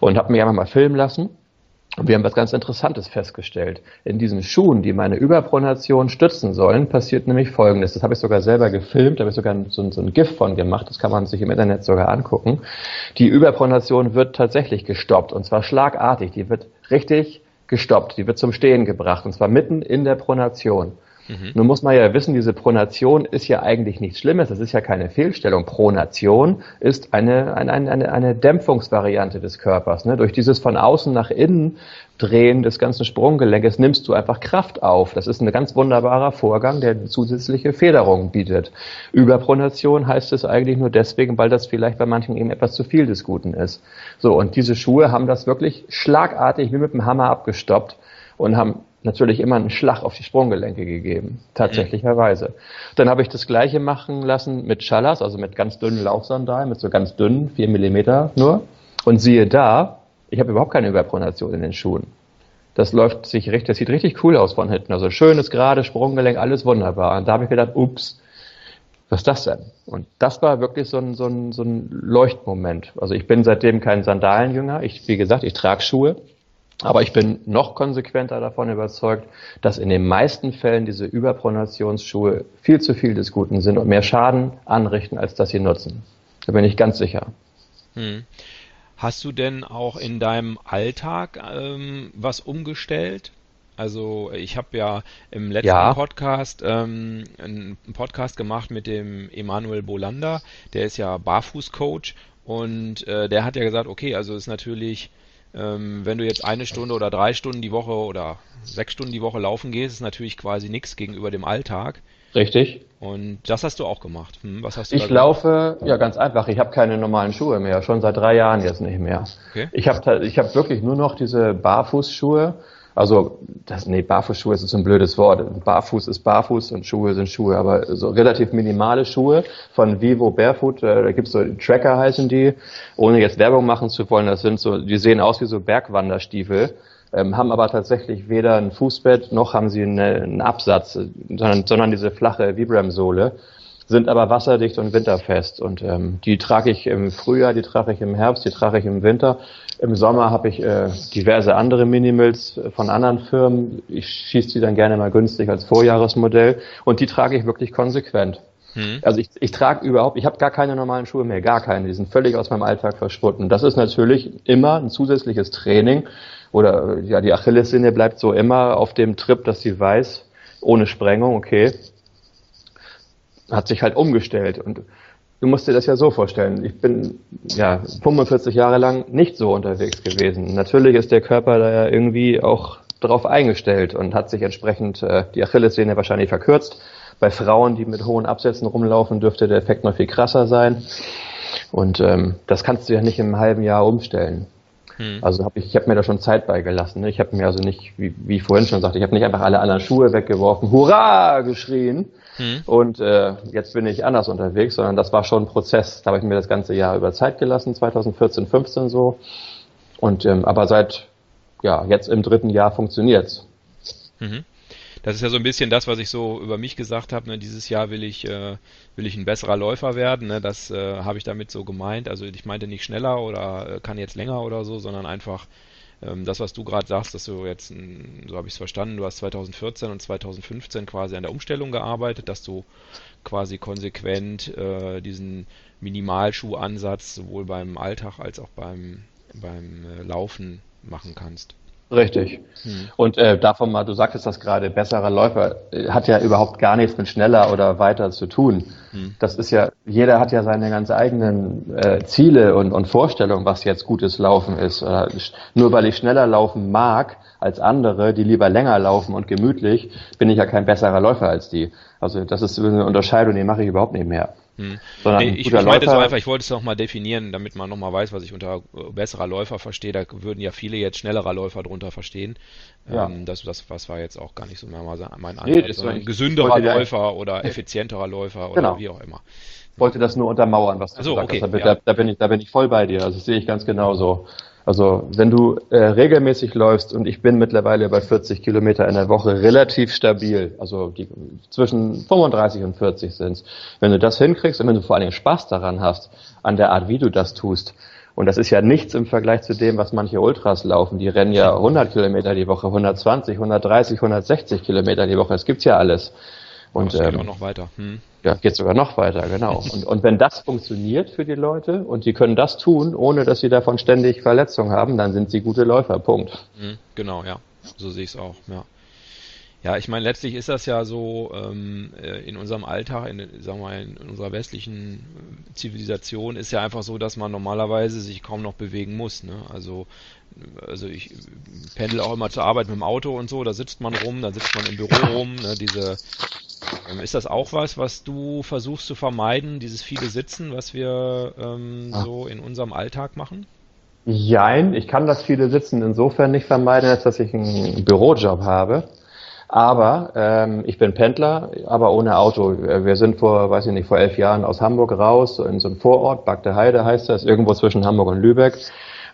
Und habe mich einfach mal filmen lassen und wir haben was ganz Interessantes festgestellt. In diesen Schuhen, die meine Überpronation stützen sollen, passiert nämlich Folgendes. Das habe ich sogar selber gefilmt, da habe ich sogar so, so ein GIF von gemacht, das kann man sich im Internet sogar angucken. Die Überpronation wird tatsächlich gestoppt und zwar schlagartig. Die wird richtig gestoppt, die wird zum Stehen gebracht und zwar mitten in der Pronation. Mhm. Nun muss man ja wissen, diese Pronation ist ja eigentlich nichts Schlimmes, das ist ja keine Fehlstellung. Pronation ist eine, eine, eine, eine Dämpfungsvariante des Körpers. Ne? Durch dieses von außen nach innen Drehen des ganzen Sprunggelenkes nimmst du einfach Kraft auf. Das ist ein ganz wunderbarer Vorgang, der zusätzliche Federung bietet. Überpronation heißt es eigentlich nur deswegen, weil das vielleicht bei manchen eben etwas zu viel des Guten ist. So, und diese Schuhe haben das wirklich schlagartig wie mit dem Hammer abgestoppt und haben natürlich immer einen Schlag auf die Sprunggelenke gegeben, tatsächlicherweise. Dann habe ich das gleiche machen lassen mit Schallers, also mit ganz dünnen Laufsandalen, mit so ganz dünnen, vier Millimeter nur. Und siehe da, ich habe überhaupt keine Überpronation in den Schuhen. Das läuft sich richtig, das sieht richtig cool aus von hinten. Also schönes, gerade Sprunggelenk, alles wunderbar. Und da habe ich gedacht, ups, was ist das denn? Und das war wirklich so ein, so ein, so ein Leuchtmoment. Also ich bin seitdem kein Sandalenjünger. Ich, wie gesagt, ich trage Schuhe. Aber ich bin noch konsequenter davon überzeugt, dass in den meisten Fällen diese Überpronationsschuhe viel zu viel des Guten sind und mehr Schaden anrichten, als dass sie nutzen. Da bin ich ganz sicher. Hm. Hast du denn auch in deinem Alltag ähm, was umgestellt? Also ich habe ja im letzten ja. Podcast ähm, einen Podcast gemacht mit dem Emanuel Bolander, der ist ja Barfußcoach und äh, der hat ja gesagt, okay, also ist natürlich ähm, wenn du jetzt eine Stunde oder drei Stunden die Woche oder sechs Stunden die Woche laufen gehst, ist natürlich quasi nichts gegenüber dem Alltag. Richtig. Und das hast du auch gemacht. Hm, was hast du ich laufe, ja ganz einfach, ich habe keine normalen Schuhe mehr, schon seit drei Jahren jetzt nicht mehr. Okay. Ich habe ich hab wirklich nur noch diese Barfußschuhe also, das, nee, Barfußschuhe ist ein blödes Wort. Barfuß ist Barfuß und Schuhe sind Schuhe, aber so relativ minimale Schuhe von Vivo Barefoot, äh, da gibt's so Tracker heißen die, ohne jetzt Werbung machen zu wollen, das sind so, die sehen aus wie so Bergwanderstiefel, ähm, haben aber tatsächlich weder ein Fußbett noch haben sie eine, einen Absatz, sondern, sondern diese flache Vibram-Sohle sind aber wasserdicht und winterfest. Und ähm, die trage ich im Frühjahr, die trage ich im Herbst, die trage ich im Winter. Im Sommer habe ich äh, diverse andere Minimals von anderen Firmen. Ich schieße die dann gerne mal günstig als Vorjahresmodell und die trage ich wirklich konsequent. Hm. Also ich, ich trage überhaupt, ich habe gar keine normalen Schuhe mehr, gar keine. Die sind völlig aus meinem Alltag verschwunden. Das ist natürlich immer ein zusätzliches Training oder ja, die Achillessehne bleibt so immer auf dem Trip, dass sie weiß, ohne Sprengung, okay, hat sich halt umgestellt. Und du musst dir das ja so vorstellen. Ich bin ja 45 Jahre lang nicht so unterwegs gewesen. Natürlich ist der Körper da ja irgendwie auch drauf eingestellt und hat sich entsprechend äh, die Achillessehne wahrscheinlich verkürzt. Bei Frauen, die mit hohen Absätzen rumlaufen, dürfte der Effekt noch viel krasser sein. Und ähm, das kannst du ja nicht im halben Jahr umstellen. Hm. Also habe ich, ich habe mir da schon Zeit beigelassen. Ne? Ich habe mir also nicht, wie, wie ich vorhin schon sagte, ich habe nicht einfach alle anderen Schuhe weggeworfen, hurra geschrien hm. und äh, jetzt bin ich anders unterwegs, sondern das war schon ein Prozess. Da habe ich mir das ganze Jahr über Zeit gelassen, 2014, 15 so. Und ähm, aber seit ja jetzt im dritten Jahr funktioniert's. Mhm das ist ja so ein bisschen das, was ich so über mich gesagt habe. Ne? Dieses Jahr will ich, äh, will ich ein besserer Läufer werden. Ne? Das äh, habe ich damit so gemeint. Also ich meinte nicht schneller oder äh, kann jetzt länger oder so, sondern einfach ähm, das, was du gerade sagst, dass du jetzt, so habe ich es verstanden, du hast 2014 und 2015 quasi an der Umstellung gearbeitet, dass du quasi konsequent äh, diesen Minimalschuhansatz sowohl beim Alltag als auch beim, beim äh, Laufen machen kannst. Richtig. Hm. Und äh, davon mal, du sagtest das gerade, besserer Läufer äh, hat ja überhaupt gar nichts mit schneller oder weiter zu tun. Hm. Das ist ja, jeder hat ja seine ganz eigenen äh, Ziele und, und Vorstellungen, was jetzt gutes Laufen ist. Äh, nur weil ich schneller laufen mag als andere, die lieber länger laufen und gemütlich, bin ich ja kein besserer Läufer als die. Also das ist eine Unterscheidung, die mache ich überhaupt nicht mehr. Hm. Nee, ich, ich meinte so einfach, ich wollte es nochmal definieren, damit man nochmal weiß, was ich unter äh, besserer Läufer verstehe. Da würden ja viele jetzt schnellerer Läufer drunter verstehen. Ja. Ähm, das, das was war jetzt auch gar nicht so mehr mal mein Antwort, nee, sondern gesünderer Läufer oder effizienterer Läufer oder genau. wie auch immer. Ich wollte das nur untermauern, was du so, gesagt okay, hast. Da, ja. da, bin ich, da bin ich voll bei dir. Also das sehe ich ganz genauso. Also wenn du äh, regelmäßig läufst und ich bin mittlerweile bei 40 Kilometer in der Woche relativ stabil, also die, zwischen 35 und 40 sind Wenn du das hinkriegst und wenn du vor allem Spaß daran hast, an der Art, wie du das tust, und das ist ja nichts im Vergleich zu dem, was manche Ultras laufen. Die rennen ja 100 Kilometer die Woche, 120, 130, 160 Kilometer die Woche. Es gibt's ja alles. Und das geht ähm, auch noch weiter. Hm. Ja, geht sogar noch weiter, genau. Und, und wenn das funktioniert für die Leute und die können das tun, ohne dass sie davon ständig Verletzungen haben, dann sind sie gute Läufer. Punkt. Hm, genau, ja. So sehe ich es auch, ja. Ja, ich meine, letztlich ist das ja so ähm, äh, in unserem Alltag, in, sagen wir, in unserer westlichen Zivilisation ist ja einfach so, dass man normalerweise sich kaum noch bewegen muss. Ne? Also, also ich pendel auch immer zur Arbeit mit dem Auto und so, da sitzt man rum, da sitzt man im Büro rum. Ne? Diese, ähm, ist das auch was, was du versuchst zu vermeiden, dieses viele Sitzen, was wir ähm, ah. so in unserem Alltag machen? Jein, ich kann das viele Sitzen insofern nicht vermeiden, als dass ich einen Bürojob habe. Aber ähm, ich bin Pendler, aber ohne Auto. Wir sind vor, weiß ich nicht, vor elf Jahren aus Hamburg raus, in so einem Vorort, Bagde Heide heißt das, irgendwo zwischen Hamburg und Lübeck.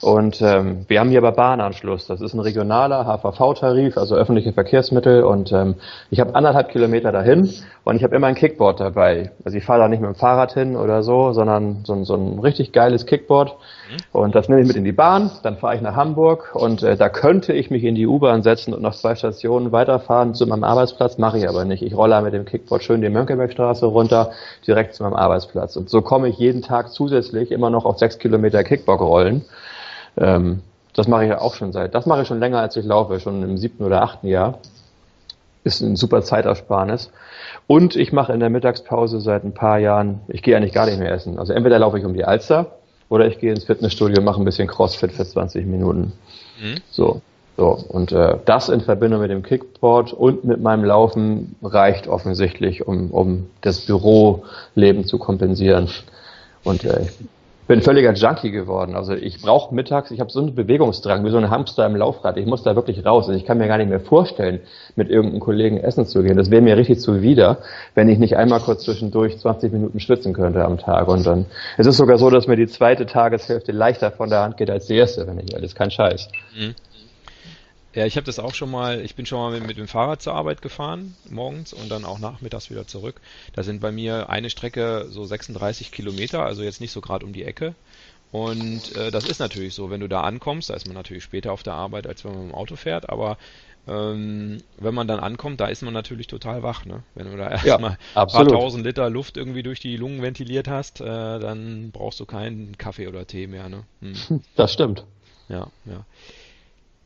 Und ähm, wir haben hier aber Bahnanschluss. Das ist ein regionaler HVV-Tarif, also öffentliche Verkehrsmittel. Und ähm, ich habe anderthalb Kilometer dahin und ich habe immer ein Kickboard dabei. Also ich fahre da nicht mit dem Fahrrad hin oder so, sondern so, so ein richtig geiles Kickboard. Mhm. Und das nehme ich mit in die Bahn. Dann fahre ich nach Hamburg und äh, da könnte ich mich in die U-Bahn setzen und noch zwei Stationen weiterfahren zu meinem Arbeitsplatz. Mache ich aber nicht. Ich rolle mit dem Kickboard schön die Mönckebergstraße runter, direkt zu meinem Arbeitsplatz. Und so komme ich jeden Tag zusätzlich immer noch auf sechs Kilometer Kickboard rollen. Ähm, das mache ich ja auch schon seit, das mache ich schon länger als ich laufe, schon im siebten oder achten Jahr. Ist ein super Zeitersparnis. Und ich mache in der Mittagspause seit ein paar Jahren, ich gehe eigentlich gar nicht mehr essen. Also entweder laufe ich um die Alster oder ich gehe ins Fitnessstudio und mache ein bisschen Crossfit für 20 Minuten. Mhm. So. So, und äh, das in Verbindung mit dem Kickboard und mit meinem Laufen reicht offensichtlich, um, um das Büroleben zu kompensieren. Und äh, ich bin völliger Junkie geworden. Also ich brauche mittags, ich habe so einen Bewegungsdrang, wie so ein Hamster im Laufrad. Ich muss da wirklich raus. Also ich kann mir gar nicht mehr vorstellen, mit irgendeinem Kollegen essen zu gehen. Das wäre mir richtig zuwider, wenn ich nicht einmal kurz zwischendurch 20 Minuten schwitzen könnte am Tag. Und dann es ist sogar so, dass mir die zweite Tageshälfte leichter von der Hand geht als die erste, wenn ich ehrlich, kein Scheiß. Mhm. Ja, ich habe das auch schon mal, ich bin schon mal mit, mit, dem Fahrrad zur Arbeit gefahren, morgens und dann auch nachmittags wieder zurück. Da sind bei mir eine Strecke so 36 Kilometer, also jetzt nicht so gerade um die Ecke. Und äh, das ist natürlich so, wenn du da ankommst, da ist man natürlich später auf der Arbeit, als wenn man mit dem Auto fährt, aber ähm, wenn man dann ankommt, da ist man natürlich total wach, ne? Wenn du da erstmal ja, ein paar tausend Liter Luft irgendwie durch die Lungen ventiliert hast, äh, dann brauchst du keinen Kaffee oder Tee mehr, ne? Hm. Das stimmt. Ja, ja.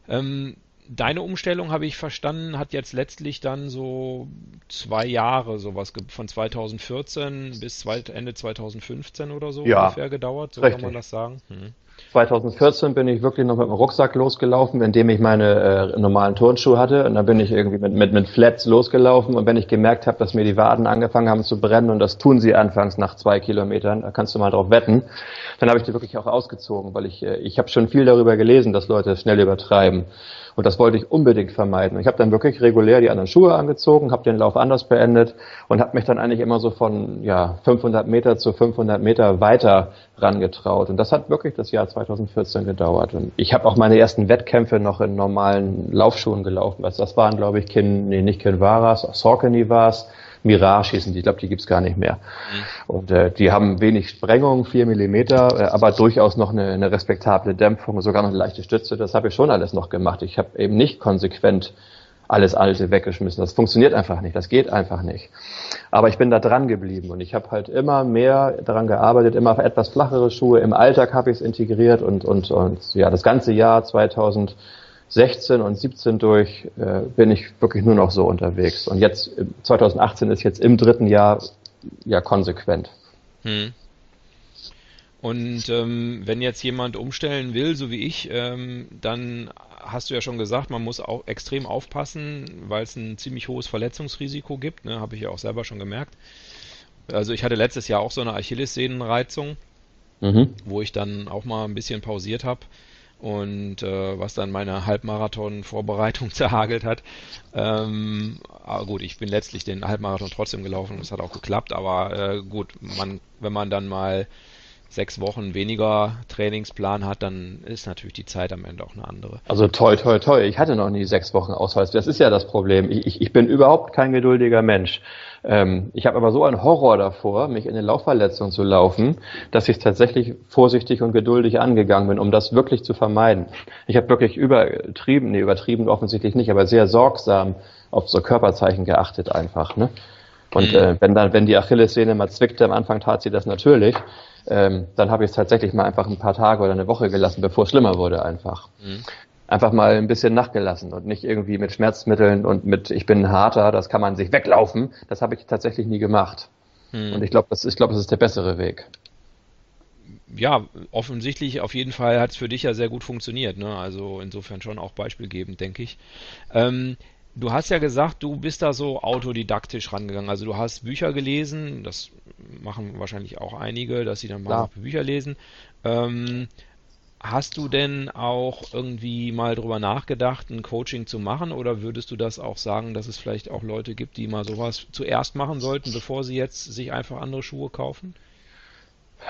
Ähm, deine Umstellung, habe ich verstanden, hat jetzt letztlich dann so zwei Jahre, sowas von 2014 bis Ende 2015 oder so ja, ungefähr gedauert, so richtig. kann man das sagen. Hm. 2014 bin ich wirklich noch mit dem Rucksack losgelaufen, indem ich meine äh, normalen Turnschuhe hatte. Und dann bin ich irgendwie mit, mit, mit Flats losgelaufen. Und wenn ich gemerkt habe, dass mir die Waden angefangen haben zu brennen, und das tun sie anfangs nach zwei Kilometern, da kannst du mal drauf wetten, dann habe ich die wirklich auch ausgezogen, weil ich, äh, ich habe schon viel darüber gelesen, dass Leute schnell übertreiben. Und das wollte ich unbedingt vermeiden. Ich habe dann wirklich regulär die anderen Schuhe angezogen, habe den Lauf anders beendet und habe mich dann eigentlich immer so von ja, 500 Meter zu 500 Meter weiter rangetraut. Und das hat wirklich das Jahr 2014 gedauert. Und ich habe auch meine ersten Wettkämpfe noch in normalen Laufschuhen gelaufen. Das waren, glaube ich, Kin, nee, nicht Kinvaras, Saucony war es. Mirage hießen die, ich glaube, die gibt's gar nicht mehr. Mhm. Und äh, die haben wenig Sprengung, vier Millimeter, äh, aber durchaus noch eine, eine respektable Dämpfung, sogar noch eine leichte Stütze. Das habe ich schon alles noch gemacht. Ich habe eben nicht konsequent alles Alte weggeschmissen. Das funktioniert einfach nicht, das geht einfach nicht. Aber ich bin da dran geblieben und ich habe halt immer mehr daran gearbeitet, immer etwas flachere Schuhe. Im Alltag habe ich es integriert und, und, und ja, das ganze Jahr 2000 16 und 17 durch äh, bin ich wirklich nur noch so unterwegs. Und jetzt 2018 ist jetzt im dritten Jahr ja konsequent. Hm. Und ähm, wenn jetzt jemand umstellen will, so wie ich, ähm, dann hast du ja schon gesagt, man muss auch extrem aufpassen, weil es ein ziemlich hohes Verletzungsrisiko gibt. Ne? Habe ich ja auch selber schon gemerkt. Also ich hatte letztes Jahr auch so eine Achillessehnenreizung, mhm. wo ich dann auch mal ein bisschen pausiert habe und äh, was dann meine Halbmarathon-Vorbereitung zerhagelt hat. Ähm, aber gut, ich bin letztlich den Halbmarathon trotzdem gelaufen und es hat auch geklappt, aber äh, gut, man, wenn man dann mal sechs Wochen weniger Trainingsplan hat, dann ist natürlich die Zeit am Ende auch eine andere. Also toll, toll, toll. Ich hatte noch nie sechs Wochen Ausfall. Das ist ja das Problem. Ich, ich bin überhaupt kein geduldiger Mensch. Ähm, ich habe aber so einen Horror davor, mich in eine Laufverletzung zu laufen, dass ich tatsächlich vorsichtig und geduldig angegangen bin, um das wirklich zu vermeiden. Ich habe wirklich übertrieben, nee, übertrieben offensichtlich nicht, aber sehr sorgsam auf so Körperzeichen geachtet einfach. Ne? Und mhm. äh, wenn dann, wenn die Achillessehne mal zwickte, am Anfang tat sie das natürlich, ähm, dann habe ich es tatsächlich mal einfach ein paar Tage oder eine Woche gelassen, bevor es schlimmer wurde einfach. Mhm. Einfach mal ein bisschen nachgelassen und nicht irgendwie mit Schmerzmitteln und mit ich bin harter, das kann man sich weglaufen. Das habe ich tatsächlich nie gemacht. Mhm. Und ich glaube, das, ich glaub, das ist der bessere Weg. Ja, offensichtlich auf jeden Fall hat es für dich ja sehr gut funktioniert. Ne? Also insofern schon auch beispielgebend, denke ich. Ähm, Du hast ja gesagt, du bist da so autodidaktisch rangegangen. Also du hast Bücher gelesen, das machen wahrscheinlich auch einige, dass sie dann mal ja. Bücher lesen. Ähm, hast du denn auch irgendwie mal drüber nachgedacht, ein Coaching zu machen oder würdest du das auch sagen, dass es vielleicht auch Leute gibt, die mal sowas zuerst machen sollten, bevor sie jetzt sich einfach andere Schuhe kaufen?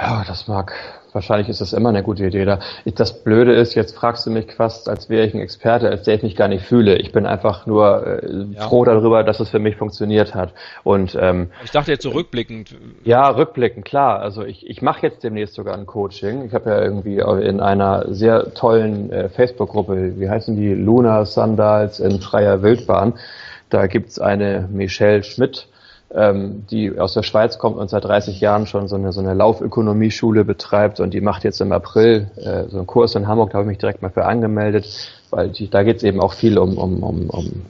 Ja, das mag. Wahrscheinlich ist das immer eine gute Idee. Da. Das Blöde ist, jetzt fragst du mich fast, als wäre ich ein Experte, als der ich mich gar nicht fühle. Ich bin einfach nur äh, ja. froh darüber, dass es für mich funktioniert hat. Und ähm, ich dachte jetzt so rückblickend. Ja, rückblickend, klar. Also ich, ich mache jetzt demnächst sogar ein Coaching. Ich habe ja irgendwie in einer sehr tollen äh, Facebook-Gruppe, wie heißen die, Luna Sandals in freier Wildbahn. Da gibt's eine Michelle Schmidt ähm, die aus der Schweiz kommt und seit 30 Jahren schon so eine, so eine Laufökonomie-Schule betreibt und die macht jetzt im April äh, so einen Kurs in Hamburg, da habe ich mich direkt mal für angemeldet, weil die, da geht es eben auch viel um, um, um, um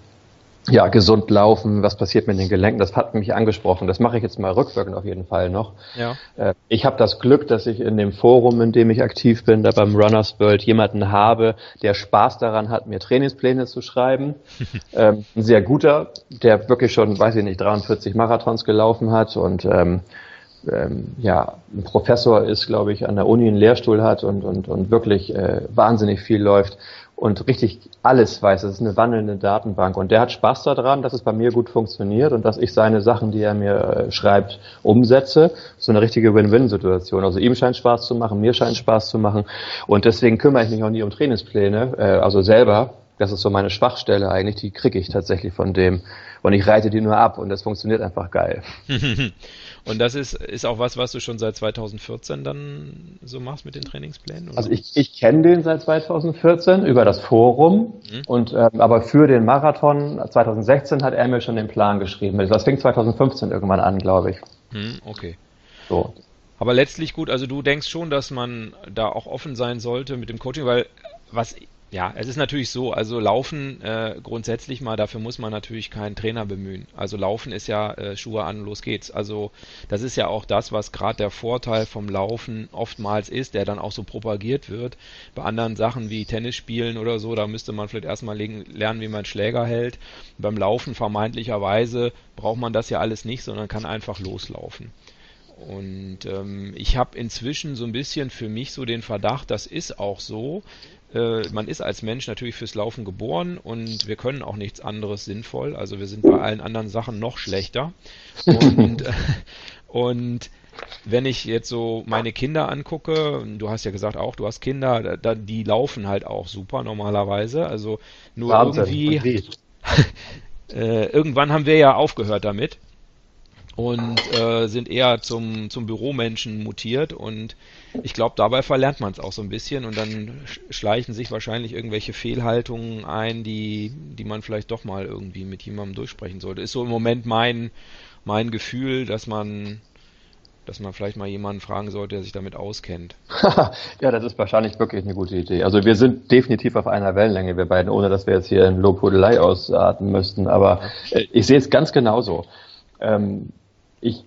ja, gesund laufen, was passiert mit den Gelenken, das hat mich angesprochen. Das mache ich jetzt mal rückwirkend auf jeden Fall noch. Ja. Äh, ich habe das Glück, dass ich in dem Forum, in dem ich aktiv bin, da beim Runners World, jemanden habe, der Spaß daran hat, mir Trainingspläne zu schreiben. ähm, ein sehr guter, der wirklich schon, weiß ich nicht, 43 Marathons gelaufen hat und ähm, ähm, ja, ein Professor ist, glaube ich, an der Uni einen Lehrstuhl hat und, und, und wirklich äh, wahnsinnig viel läuft und richtig alles weiß. Es ist eine wandelnde Datenbank. Und der hat Spaß daran, dass es bei mir gut funktioniert und dass ich seine Sachen, die er mir äh, schreibt, umsetze. So eine richtige Win-Win-Situation. Also ihm scheint Spaß zu machen, mir scheint Spaß zu machen. Und deswegen kümmere ich mich auch nie um Trainingspläne, äh, also selber. Das ist so meine Schwachstelle eigentlich, die kriege ich tatsächlich von dem. Und ich reite die nur ab und das funktioniert einfach geil. Und das ist, ist auch was, was du schon seit 2014 dann so machst mit den Trainingsplänen? Oder? Also ich, ich kenne den seit 2014 über das Forum mhm. und ähm, aber für den Marathon 2016 hat er mir schon den Plan geschrieben. Das fing 2015 irgendwann an, glaube ich. Mhm, okay. So. Aber letztlich gut, also du denkst schon, dass man da auch offen sein sollte mit dem Coaching, weil was ja, es ist natürlich so, also Laufen äh, grundsätzlich mal, dafür muss man natürlich keinen Trainer bemühen. Also Laufen ist ja äh, Schuhe an, los geht's. Also das ist ja auch das, was gerade der Vorteil vom Laufen oftmals ist, der dann auch so propagiert wird. Bei anderen Sachen wie Tennisspielen oder so, da müsste man vielleicht erstmal lernen, wie man Schläger hält. Beim Laufen vermeintlicherweise braucht man das ja alles nicht, sondern kann einfach loslaufen. Und ähm, ich habe inzwischen so ein bisschen für mich so den Verdacht, das ist auch so, äh, man ist als Mensch natürlich fürs Laufen geboren und wir können auch nichts anderes sinnvoll. Also wir sind bei allen anderen Sachen noch schlechter. Und, und wenn ich jetzt so meine Kinder angucke, du hast ja gesagt auch, du hast Kinder, da, die laufen halt auch super normalerweise. Also nur Wahnsinn. irgendwie. äh, irgendwann haben wir ja aufgehört damit und äh, sind eher zum, zum Büromenschen mutiert und ich glaube, dabei verlernt man es auch so ein bisschen und dann schleichen sich wahrscheinlich irgendwelche Fehlhaltungen ein, die, die man vielleicht doch mal irgendwie mit jemandem durchsprechen sollte. Ist so im Moment mein, mein Gefühl, dass man, dass man vielleicht mal jemanden fragen sollte, der sich damit auskennt. ja, das ist wahrscheinlich wirklich eine gute Idee. Also wir sind definitiv auf einer Wellenlänge, wir beiden, ohne dass wir jetzt hier in Lobhudelei ausatmen müssten, aber äh, ich sehe es ganz genauso. Ähm, ich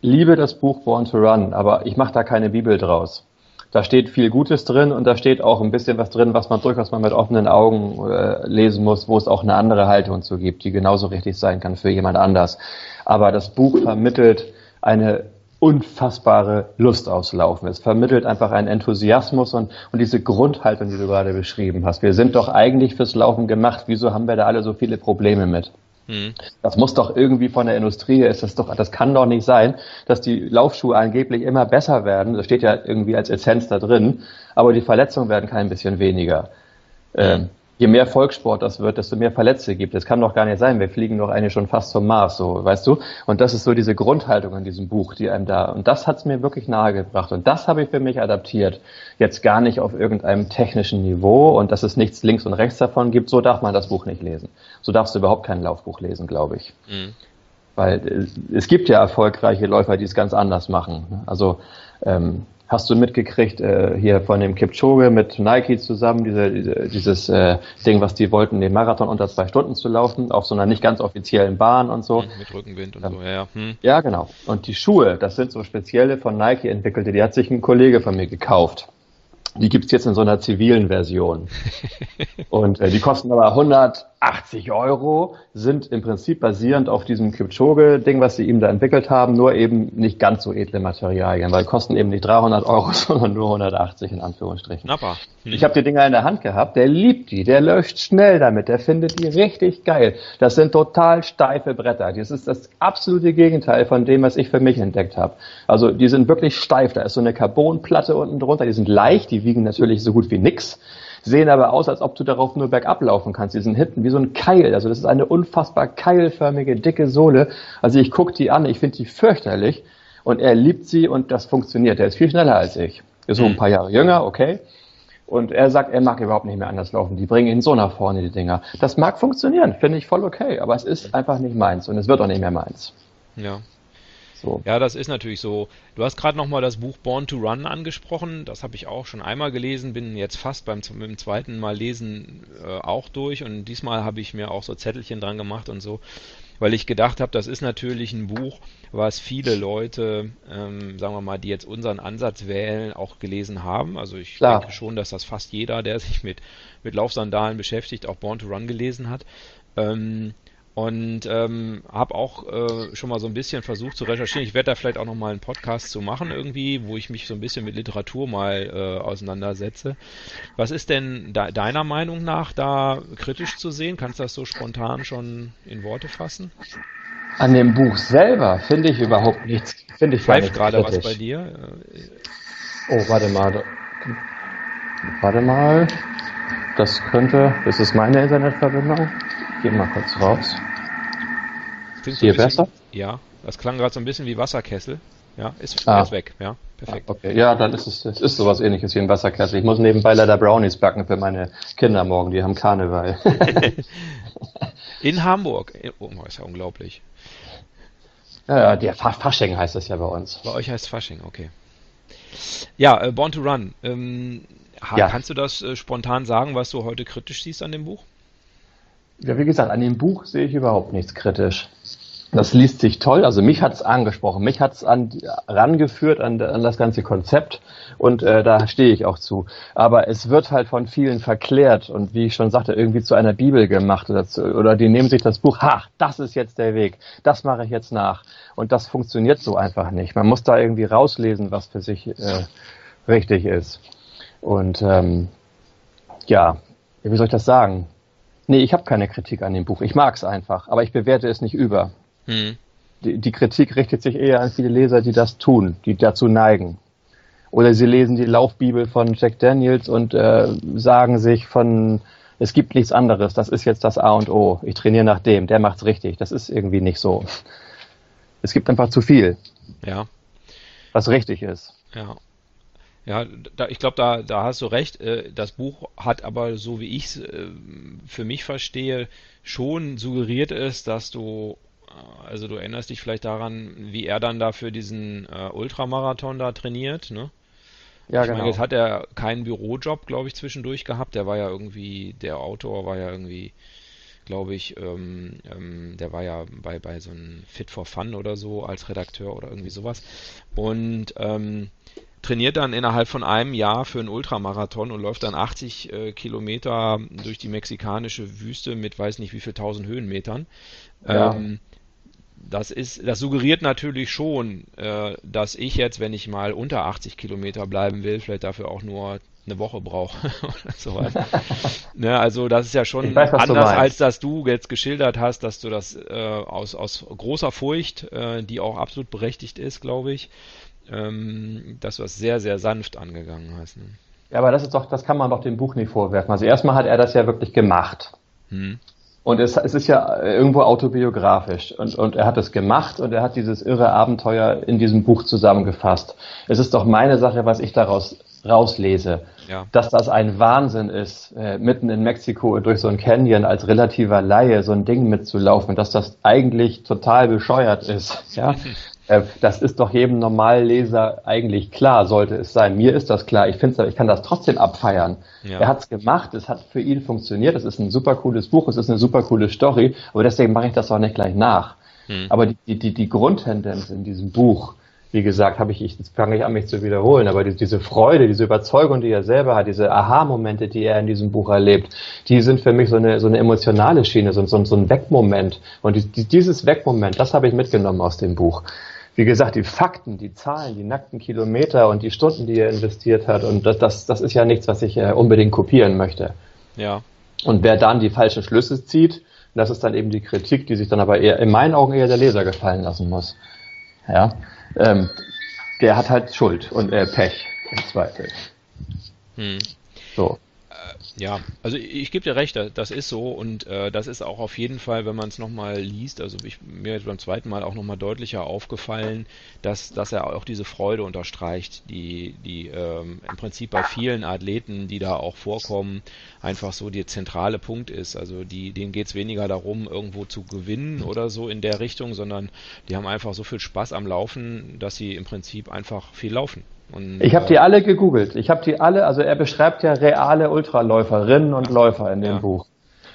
liebe das Buch Born to Run, aber ich mache da keine Bibel draus. Da steht viel Gutes drin und da steht auch ein bisschen was drin, was man durchaus mal mit offenen Augen äh, lesen muss, wo es auch eine andere Haltung zu gibt, die genauso richtig sein kann für jemand anders. Aber das Buch vermittelt eine unfassbare Lust aufs Laufen. Es vermittelt einfach einen Enthusiasmus und, und diese Grundhaltung, die du gerade beschrieben hast. Wir sind doch eigentlich fürs Laufen gemacht. Wieso haben wir da alle so viele Probleme mit? Mhm. Das muss doch irgendwie von der Industrie, ist das doch, das kann doch nicht sein, dass die Laufschuhe angeblich immer besser werden. Das steht ja irgendwie als Essenz da drin, aber die Verletzungen werden kein bisschen weniger. Ähm, je mehr Volkssport das wird, desto mehr Verletzte gibt. Das kann doch gar nicht sein. Wir fliegen doch eigentlich schon fast zum Mars, so, weißt du? Und das ist so diese Grundhaltung in diesem Buch, die einem da, und das hat es mir wirklich nahegebracht. Und das habe ich für mich adaptiert. Jetzt gar nicht auf irgendeinem technischen Niveau und dass es nichts links und rechts davon gibt. So darf man das Buch nicht lesen. So darfst du überhaupt kein Laufbuch lesen, glaube ich. Mhm. Weil äh, es gibt ja erfolgreiche Läufer, die es ganz anders machen. Also, ähm, Hast du mitgekriegt, äh, hier von dem Kipchoge mit Nike zusammen, diese, diese, dieses äh, Ding, was die wollten, den Marathon unter zwei Stunden zu laufen, auf so einer nicht ganz offiziellen Bahn und so. Mit Rückenwind und ja. so, ja. Hm. Ja, genau. Und die Schuhe, das sind so spezielle von Nike entwickelte, die hat sich ein Kollege von mir gekauft. Die gibt's jetzt in so einer zivilen Version. und äh, die kosten aber 180 Euro, sind im Prinzip basierend auf diesem Kipchoge-Ding, was sie ihm da entwickelt haben, nur eben nicht ganz so edle Materialien, weil kosten eben nicht 300 Euro, sondern nur 180 in Anführungsstrichen. Nappa. Hm. Ich habe die Dinger in der Hand gehabt, der liebt die, der läuft schnell damit, der findet die richtig geil. Das sind total steife Bretter. Das ist das absolute Gegenteil von dem, was ich für mich entdeckt habe. Also die sind wirklich steif, da ist so eine Carbonplatte unten drunter, die sind leicht, die wiegen natürlich so gut wie nix, sehen aber aus, als ob du darauf nur bergab laufen kannst. Die sind hinten wie so ein Keil. Also das ist eine unfassbar keilförmige, dicke Sohle. Also ich gucke die an, ich finde die fürchterlich und er liebt sie und das funktioniert. Er ist viel schneller als ich. Ist so ein mhm. paar Jahre jünger, okay. Und er sagt, er mag überhaupt nicht mehr anders laufen. Die bringen ihn so nach vorne, die Dinger. Das mag funktionieren, finde ich voll okay, aber es ist einfach nicht meins und es wird auch nicht mehr meins. Ja, so. Ja, das ist natürlich so. Du hast gerade nochmal das Buch Born to Run angesprochen. Das habe ich auch schon einmal gelesen, bin jetzt fast beim, beim zweiten Mal lesen äh, auch durch und diesmal habe ich mir auch so Zettelchen dran gemacht und so, weil ich gedacht habe, das ist natürlich ein Buch, was viele Leute, ähm, sagen wir mal, die jetzt unseren Ansatz wählen, auch gelesen haben. Also ich Klar. denke schon, dass das fast jeder, der sich mit, mit Laufsandalen beschäftigt, auch Born to Run gelesen hat. Ähm, und ähm, habe auch äh, schon mal so ein bisschen versucht zu recherchieren. Ich werde da vielleicht auch noch mal einen Podcast zu machen irgendwie, wo ich mich so ein bisschen mit Literatur mal äh, auseinandersetze. Was ist denn de deiner Meinung nach da kritisch zu sehen? Kannst du das so spontan schon in Worte fassen? An dem Buch selber finde ich überhaupt nichts. Finde ich Pfeift gerade was bei dir? Oh, warte mal. Warte mal. Das könnte. Das ist meine Internetverbindung. Geh mal kurz raus. Klingt Hier so bisschen, besser? Ja, das klang gerade so ein bisschen wie Wasserkessel. Ja, ist ah. jetzt weg. Ja, perfekt. Ah, okay. Ja, dann ist es, es ist sowas ähnliches wie ein Wasserkessel. Ich muss nebenbei leider Brownies backen für meine Kinder morgen. Die haben Karneval. In Hamburg. Oh, ist ja unglaublich. Ja, ja, der Fasching heißt das ja bei uns. Bei euch heißt Fasching, okay. Ja, äh, Born to Run. Ähm, ja. Kannst du das äh, spontan sagen, was du heute kritisch siehst an dem Buch? Ja, wie gesagt, an dem Buch sehe ich überhaupt nichts kritisch. Das liest sich toll, also mich hat es angesprochen, mich hat es an, rangeführt an, an, das ganze Konzept und äh, da stehe ich auch zu. Aber es wird halt von vielen verklärt und wie ich schon sagte, irgendwie zu einer Bibel gemacht oder, zu, oder die nehmen sich das Buch, ha, das ist jetzt der Weg, das mache ich jetzt nach. Und das funktioniert so einfach nicht. Man muss da irgendwie rauslesen, was für sich äh, richtig ist. Und ähm, ja, wie soll ich das sagen? Nee, ich habe keine Kritik an dem Buch. Ich mag es einfach, aber ich bewerte es nicht über. Hm. Die, die, Kritik richtet sich eher an viele Leser, die das tun, die dazu neigen. Oder sie lesen die Laufbibel von Jack Daniels und äh, sagen sich von, es gibt nichts anderes, das ist jetzt das A und O. Ich trainiere nach dem, der macht's richtig. Das ist irgendwie nicht so. Es gibt einfach zu viel. Ja. Was richtig ist. Ja. Ja, da, ich glaube, da, da hast du recht. Äh, das Buch hat aber, so wie ich es äh, für mich verstehe, schon suggeriert es, dass du, also du erinnerst dich vielleicht daran, wie er dann da für diesen äh, Ultramarathon da trainiert, ne? Ja, ich genau. Meine, jetzt hat er keinen Bürojob, glaube ich, zwischendurch gehabt. Der war ja irgendwie, der Autor war ja irgendwie, glaube ich, ähm, ähm, der war ja bei, bei so einem Fit for Fun oder so als Redakteur oder irgendwie sowas. Und ähm, trainiert dann innerhalb von einem Jahr für einen Ultramarathon und läuft dann 80 äh, Kilometer durch die mexikanische Wüste mit weiß nicht wie viel tausend Höhenmetern. Ja. Ähm, das ist, das suggeriert natürlich schon, äh, dass ich jetzt, wenn ich mal unter 80 Kilometer bleiben will, vielleicht dafür auch nur eine Woche brauche oder sowas. ne, also das ist ja schon weiß, anders, als dass du jetzt geschildert hast, dass du das äh, aus, aus großer Furcht, äh, die auch absolut berechtigt ist, glaube ich, ähm, dass du das sehr, sehr sanft angegangen hast. Ne? Ja, aber das ist doch, das kann man doch dem Buch nicht vorwerfen. Also erstmal hat er das ja wirklich gemacht. Hm. Und es, es, ist ja irgendwo autobiografisch. Und, und er hat es gemacht und er hat dieses irre Abenteuer in diesem Buch zusammengefasst. Es ist doch meine Sache, was ich daraus rauslese. Ja. Dass das ein Wahnsinn ist, äh, mitten in Mexiko durch so ein Canyon als relativer Laie so ein Ding mitzulaufen, dass das eigentlich total bescheuert ist. Ja? Äh, das ist doch jedem Normalleser eigentlich klar, sollte es sein. Mir ist das klar. Ich finde, ich kann das trotzdem abfeiern. Ja. Er hat es gemacht, es hat für ihn funktioniert. Es ist ein super cooles Buch, es ist eine super coole Story, aber deswegen mache ich das auch nicht gleich nach. Hm. Aber die, die, die Grundtendenz in diesem Buch, wie gesagt, habe ich, jetzt fange ich an, mich zu wiederholen, aber die, diese Freude, diese Überzeugung, die er selber hat, diese Aha-Momente, die er in diesem Buch erlebt, die sind für mich so eine, so eine emotionale Schiene, so, so, so ein Wegmoment. Und die, dieses Wegmoment, das habe ich mitgenommen aus dem Buch wie gesagt, die Fakten, die Zahlen, die nackten Kilometer und die Stunden, die er investiert hat, und das, das, das ist ja nichts, was ich äh, unbedingt kopieren möchte. Ja. Und wer dann die falschen Schlüsse zieht, das ist dann eben die Kritik, die sich dann aber eher, in meinen Augen eher der Leser gefallen lassen muss. Ja. Ähm, der hat halt Schuld und äh, Pech im Zweifel. Hm. So. Ja, also ich gebe dir recht, das ist so und äh, das ist auch auf jeden Fall, wenn man es nochmal liest, also ich, mir ist beim zweiten Mal auch nochmal deutlicher aufgefallen, dass, dass er auch diese Freude unterstreicht, die, die ähm, im Prinzip bei vielen Athleten, die da auch vorkommen, einfach so der zentrale Punkt ist. Also die, denen geht es weniger darum, irgendwo zu gewinnen oder so in der Richtung, sondern die haben einfach so viel Spaß am Laufen, dass sie im Prinzip einfach viel laufen. Und, ich habe die alle gegoogelt. Ich habe die alle, also er beschreibt ja reale Ultraläuferinnen und Läufer in dem ja. Buch.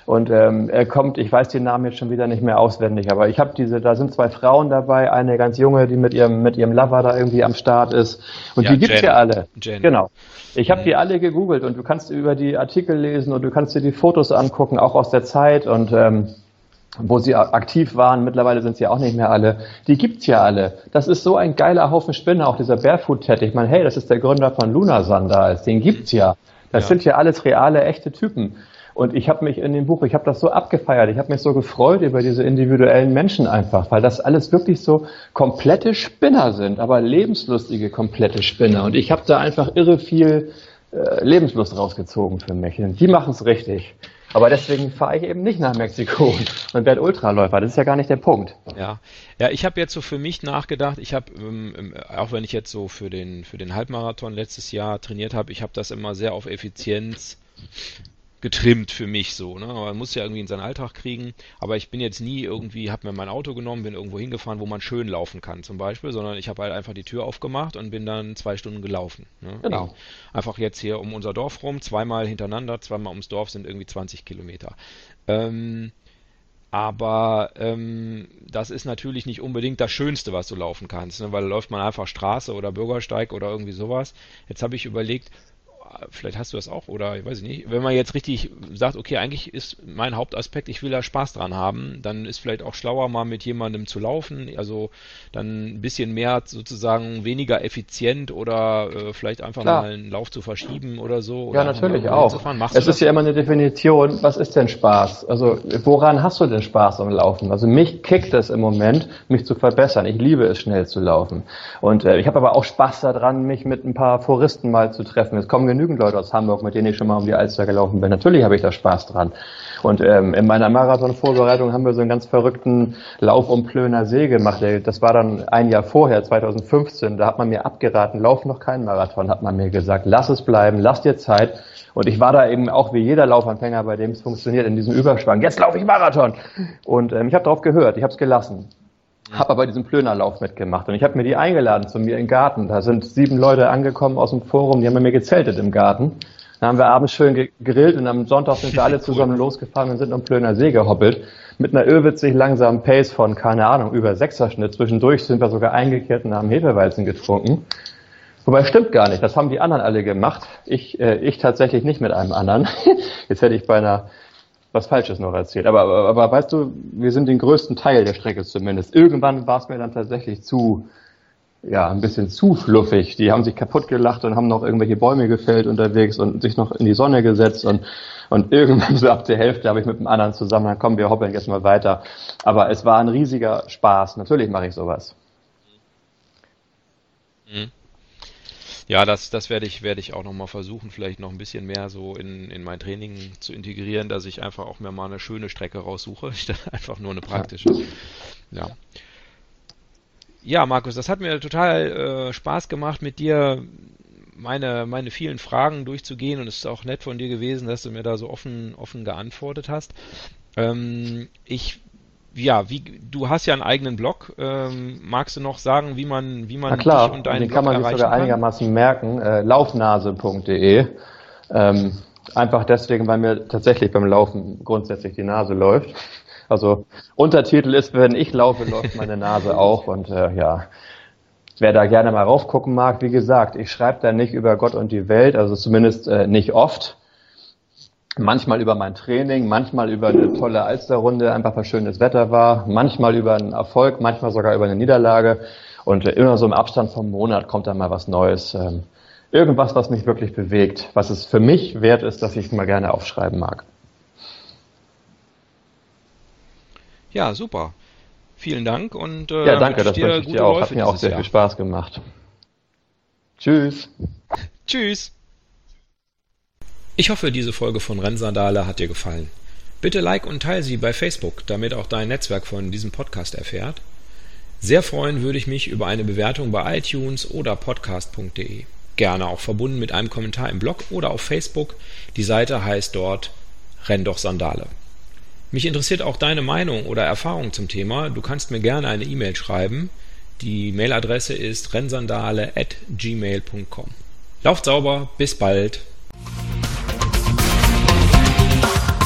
Und ähm, er kommt, ich weiß den Namen jetzt schon wieder nicht mehr auswendig, aber ich habe diese, da sind zwei Frauen dabei, eine ganz junge, die mit ihrem mit ihrem Lover da irgendwie am Start ist. Und ja, die gibt's Jen. ja alle. Jen. Genau. Ich habe mhm. die alle gegoogelt und du kannst über die Artikel lesen und du kannst dir die Fotos angucken, auch aus der Zeit und ähm, wo sie aktiv waren, mittlerweile sind sie auch nicht mehr alle, die gibt's ja alle. Das ist so ein geiler Haufen Spinner, auch dieser Barefoot-Ted. Ich meine, hey, das ist der Gründer von Luna Sandals, den gibt's ja. Das ja. sind ja alles reale, echte Typen. Und ich habe mich in dem Buch, ich habe das so abgefeiert, ich habe mich so gefreut über diese individuellen Menschen einfach, weil das alles wirklich so komplette Spinner sind, aber lebenslustige komplette Spinner. Und ich habe da einfach irre viel äh, Lebenslust rausgezogen für mich. Und die machen es richtig. Aber deswegen fahre ich eben nicht nach Mexiko und werde Ultraläufer. Das ist ja gar nicht der Punkt. Ja, ja ich habe jetzt so für mich nachgedacht, ich habe, ähm, ähm, auch wenn ich jetzt so für den, für den Halbmarathon letztes Jahr trainiert habe, ich habe das immer sehr auf Effizienz getrimmt für mich so. Ne? Man muss ja irgendwie in seinen Alltag kriegen. Aber ich bin jetzt nie irgendwie, habe mir mein Auto genommen, bin irgendwo hingefahren, wo man schön laufen kann zum Beispiel, sondern ich habe halt einfach die Tür aufgemacht und bin dann zwei Stunden gelaufen. Ne? Genau. Einfach jetzt hier um unser Dorf rum, zweimal hintereinander, zweimal ums Dorf sind irgendwie 20 Kilometer. Ähm, aber ähm, das ist natürlich nicht unbedingt das Schönste, was du laufen kannst, ne? weil da läuft man einfach Straße oder Bürgersteig oder irgendwie sowas. Jetzt habe ich überlegt, vielleicht hast du das auch oder ich weiß nicht, wenn man jetzt richtig sagt, okay, eigentlich ist mein Hauptaspekt, ich will da Spaß dran haben, dann ist vielleicht auch schlauer mal mit jemandem zu laufen, also dann ein bisschen mehr sozusagen weniger effizient oder äh, vielleicht einfach Klar. mal einen Lauf zu verschieben oder so. Oder ja, natürlich auch. Es ist ja immer eine Definition, was ist denn Spaß? Also woran hast du denn Spaß am Laufen? Also mich kickt es im Moment, mich zu verbessern. Ich liebe es, schnell zu laufen. Und äh, ich habe aber auch Spaß daran, mich mit ein paar Foristen mal zu treffen. Es kommen genügend genügend Leute aus Hamburg, mit denen ich schon mal um die Alster gelaufen bin. Natürlich habe ich da Spaß dran. Und ähm, in meiner Marathon-Vorbereitung haben wir so einen ganz verrückten Lauf um Plöner See gemacht. Das war dann ein Jahr vorher, 2015. Da hat man mir abgeraten, lauf noch keinen Marathon, hat man mir gesagt. Lass es bleiben, lass dir Zeit. Und ich war da eben auch wie jeder Laufanfänger, bei dem es funktioniert, in diesem Überschwang. Jetzt laufe ich Marathon. Und ähm, ich habe darauf gehört, ich habe es gelassen. Habe aber diesen Plönerlauf mitgemacht und ich habe mir die eingeladen zu mir im Garten. Da sind sieben Leute angekommen aus dem Forum, die haben mir gezeltet im Garten. Da haben wir abends schön gegrillt und am Sonntag sind wir alle zusammen losgefahren und sind um Plöner See gehoppelt. Mit einer irrwitzig langsamen Pace von, keine Ahnung, über Sechserschnitt. Zwischendurch sind wir sogar eingekehrt und haben Hefeweizen getrunken. Wobei stimmt gar nicht, das haben die anderen alle gemacht. Ich, äh, ich tatsächlich nicht mit einem anderen. Jetzt hätte ich bei einer was Falsches noch erzählt. Aber, aber, aber weißt du, wir sind den größten Teil der Strecke zumindest. Irgendwann war es mir dann tatsächlich zu, ja, ein bisschen zu fluffig. Die haben sich kaputt gelacht und haben noch irgendwelche Bäume gefällt unterwegs und sich noch in die Sonne gesetzt und, und irgendwann so ab der Hälfte habe ich mit einem anderen zusammen, dann kommen wir hoppeln jetzt mal weiter. Aber es war ein riesiger Spaß. Natürlich mache ich sowas. Ja, das, das werde ich, werde ich auch nochmal versuchen, vielleicht noch ein bisschen mehr so in, in mein Training zu integrieren, dass ich einfach auch mir mal eine schöne Strecke raussuche, statt einfach nur eine praktische. Ja. Ja, Markus, das hat mir total äh, Spaß gemacht, mit dir meine, meine vielen Fragen durchzugehen und es ist auch nett von dir gewesen, dass du mir da so offen, offen geantwortet hast. Ähm, ich ja, wie, du hast ja einen eigenen Blog. Ähm, magst du noch sagen, wie man, wie man Na klar, dich und deinen den Blog kann man sich sogar kann? einigermaßen merken. Äh, laufnase.de. Ähm, einfach deswegen, weil mir tatsächlich beim Laufen grundsätzlich die Nase läuft. Also Untertitel ist, wenn ich laufe, läuft meine Nase auch. Und äh, ja, wer da gerne mal raufgucken mag, wie gesagt, ich schreibe da nicht über Gott und die Welt, also zumindest äh, nicht oft manchmal über mein Training, manchmal über eine tolle Alsterrunde, einfach weil schönes Wetter war, manchmal über einen Erfolg, manchmal sogar über eine Niederlage und immer so im Abstand vom Monat kommt dann mal was Neues. Ähm, irgendwas, was mich wirklich bewegt, was es für mich wert ist, dass ich mal gerne aufschreiben mag. Ja, super. Vielen Dank und äh, ja, danke, das wünsche ich dir auch. Hat mir auch sehr Jahr. viel Spaß gemacht. Tschüss. Tschüss. Ich hoffe, diese Folge von Rennsandale hat dir gefallen. Bitte like und teile sie bei Facebook, damit auch dein Netzwerk von diesem Podcast erfährt. Sehr freuen würde ich mich über eine Bewertung bei iTunes oder podcast.de. Gerne auch verbunden mit einem Kommentar im Blog oder auf Facebook. Die Seite heißt dort Renn doch Sandale. Mich interessiert auch deine Meinung oder Erfahrung zum Thema. Du kannst mir gerne eine E-Mail schreiben. Die Mailadresse ist rennsandale at gmail.com. Lauft sauber, bis bald. Bye.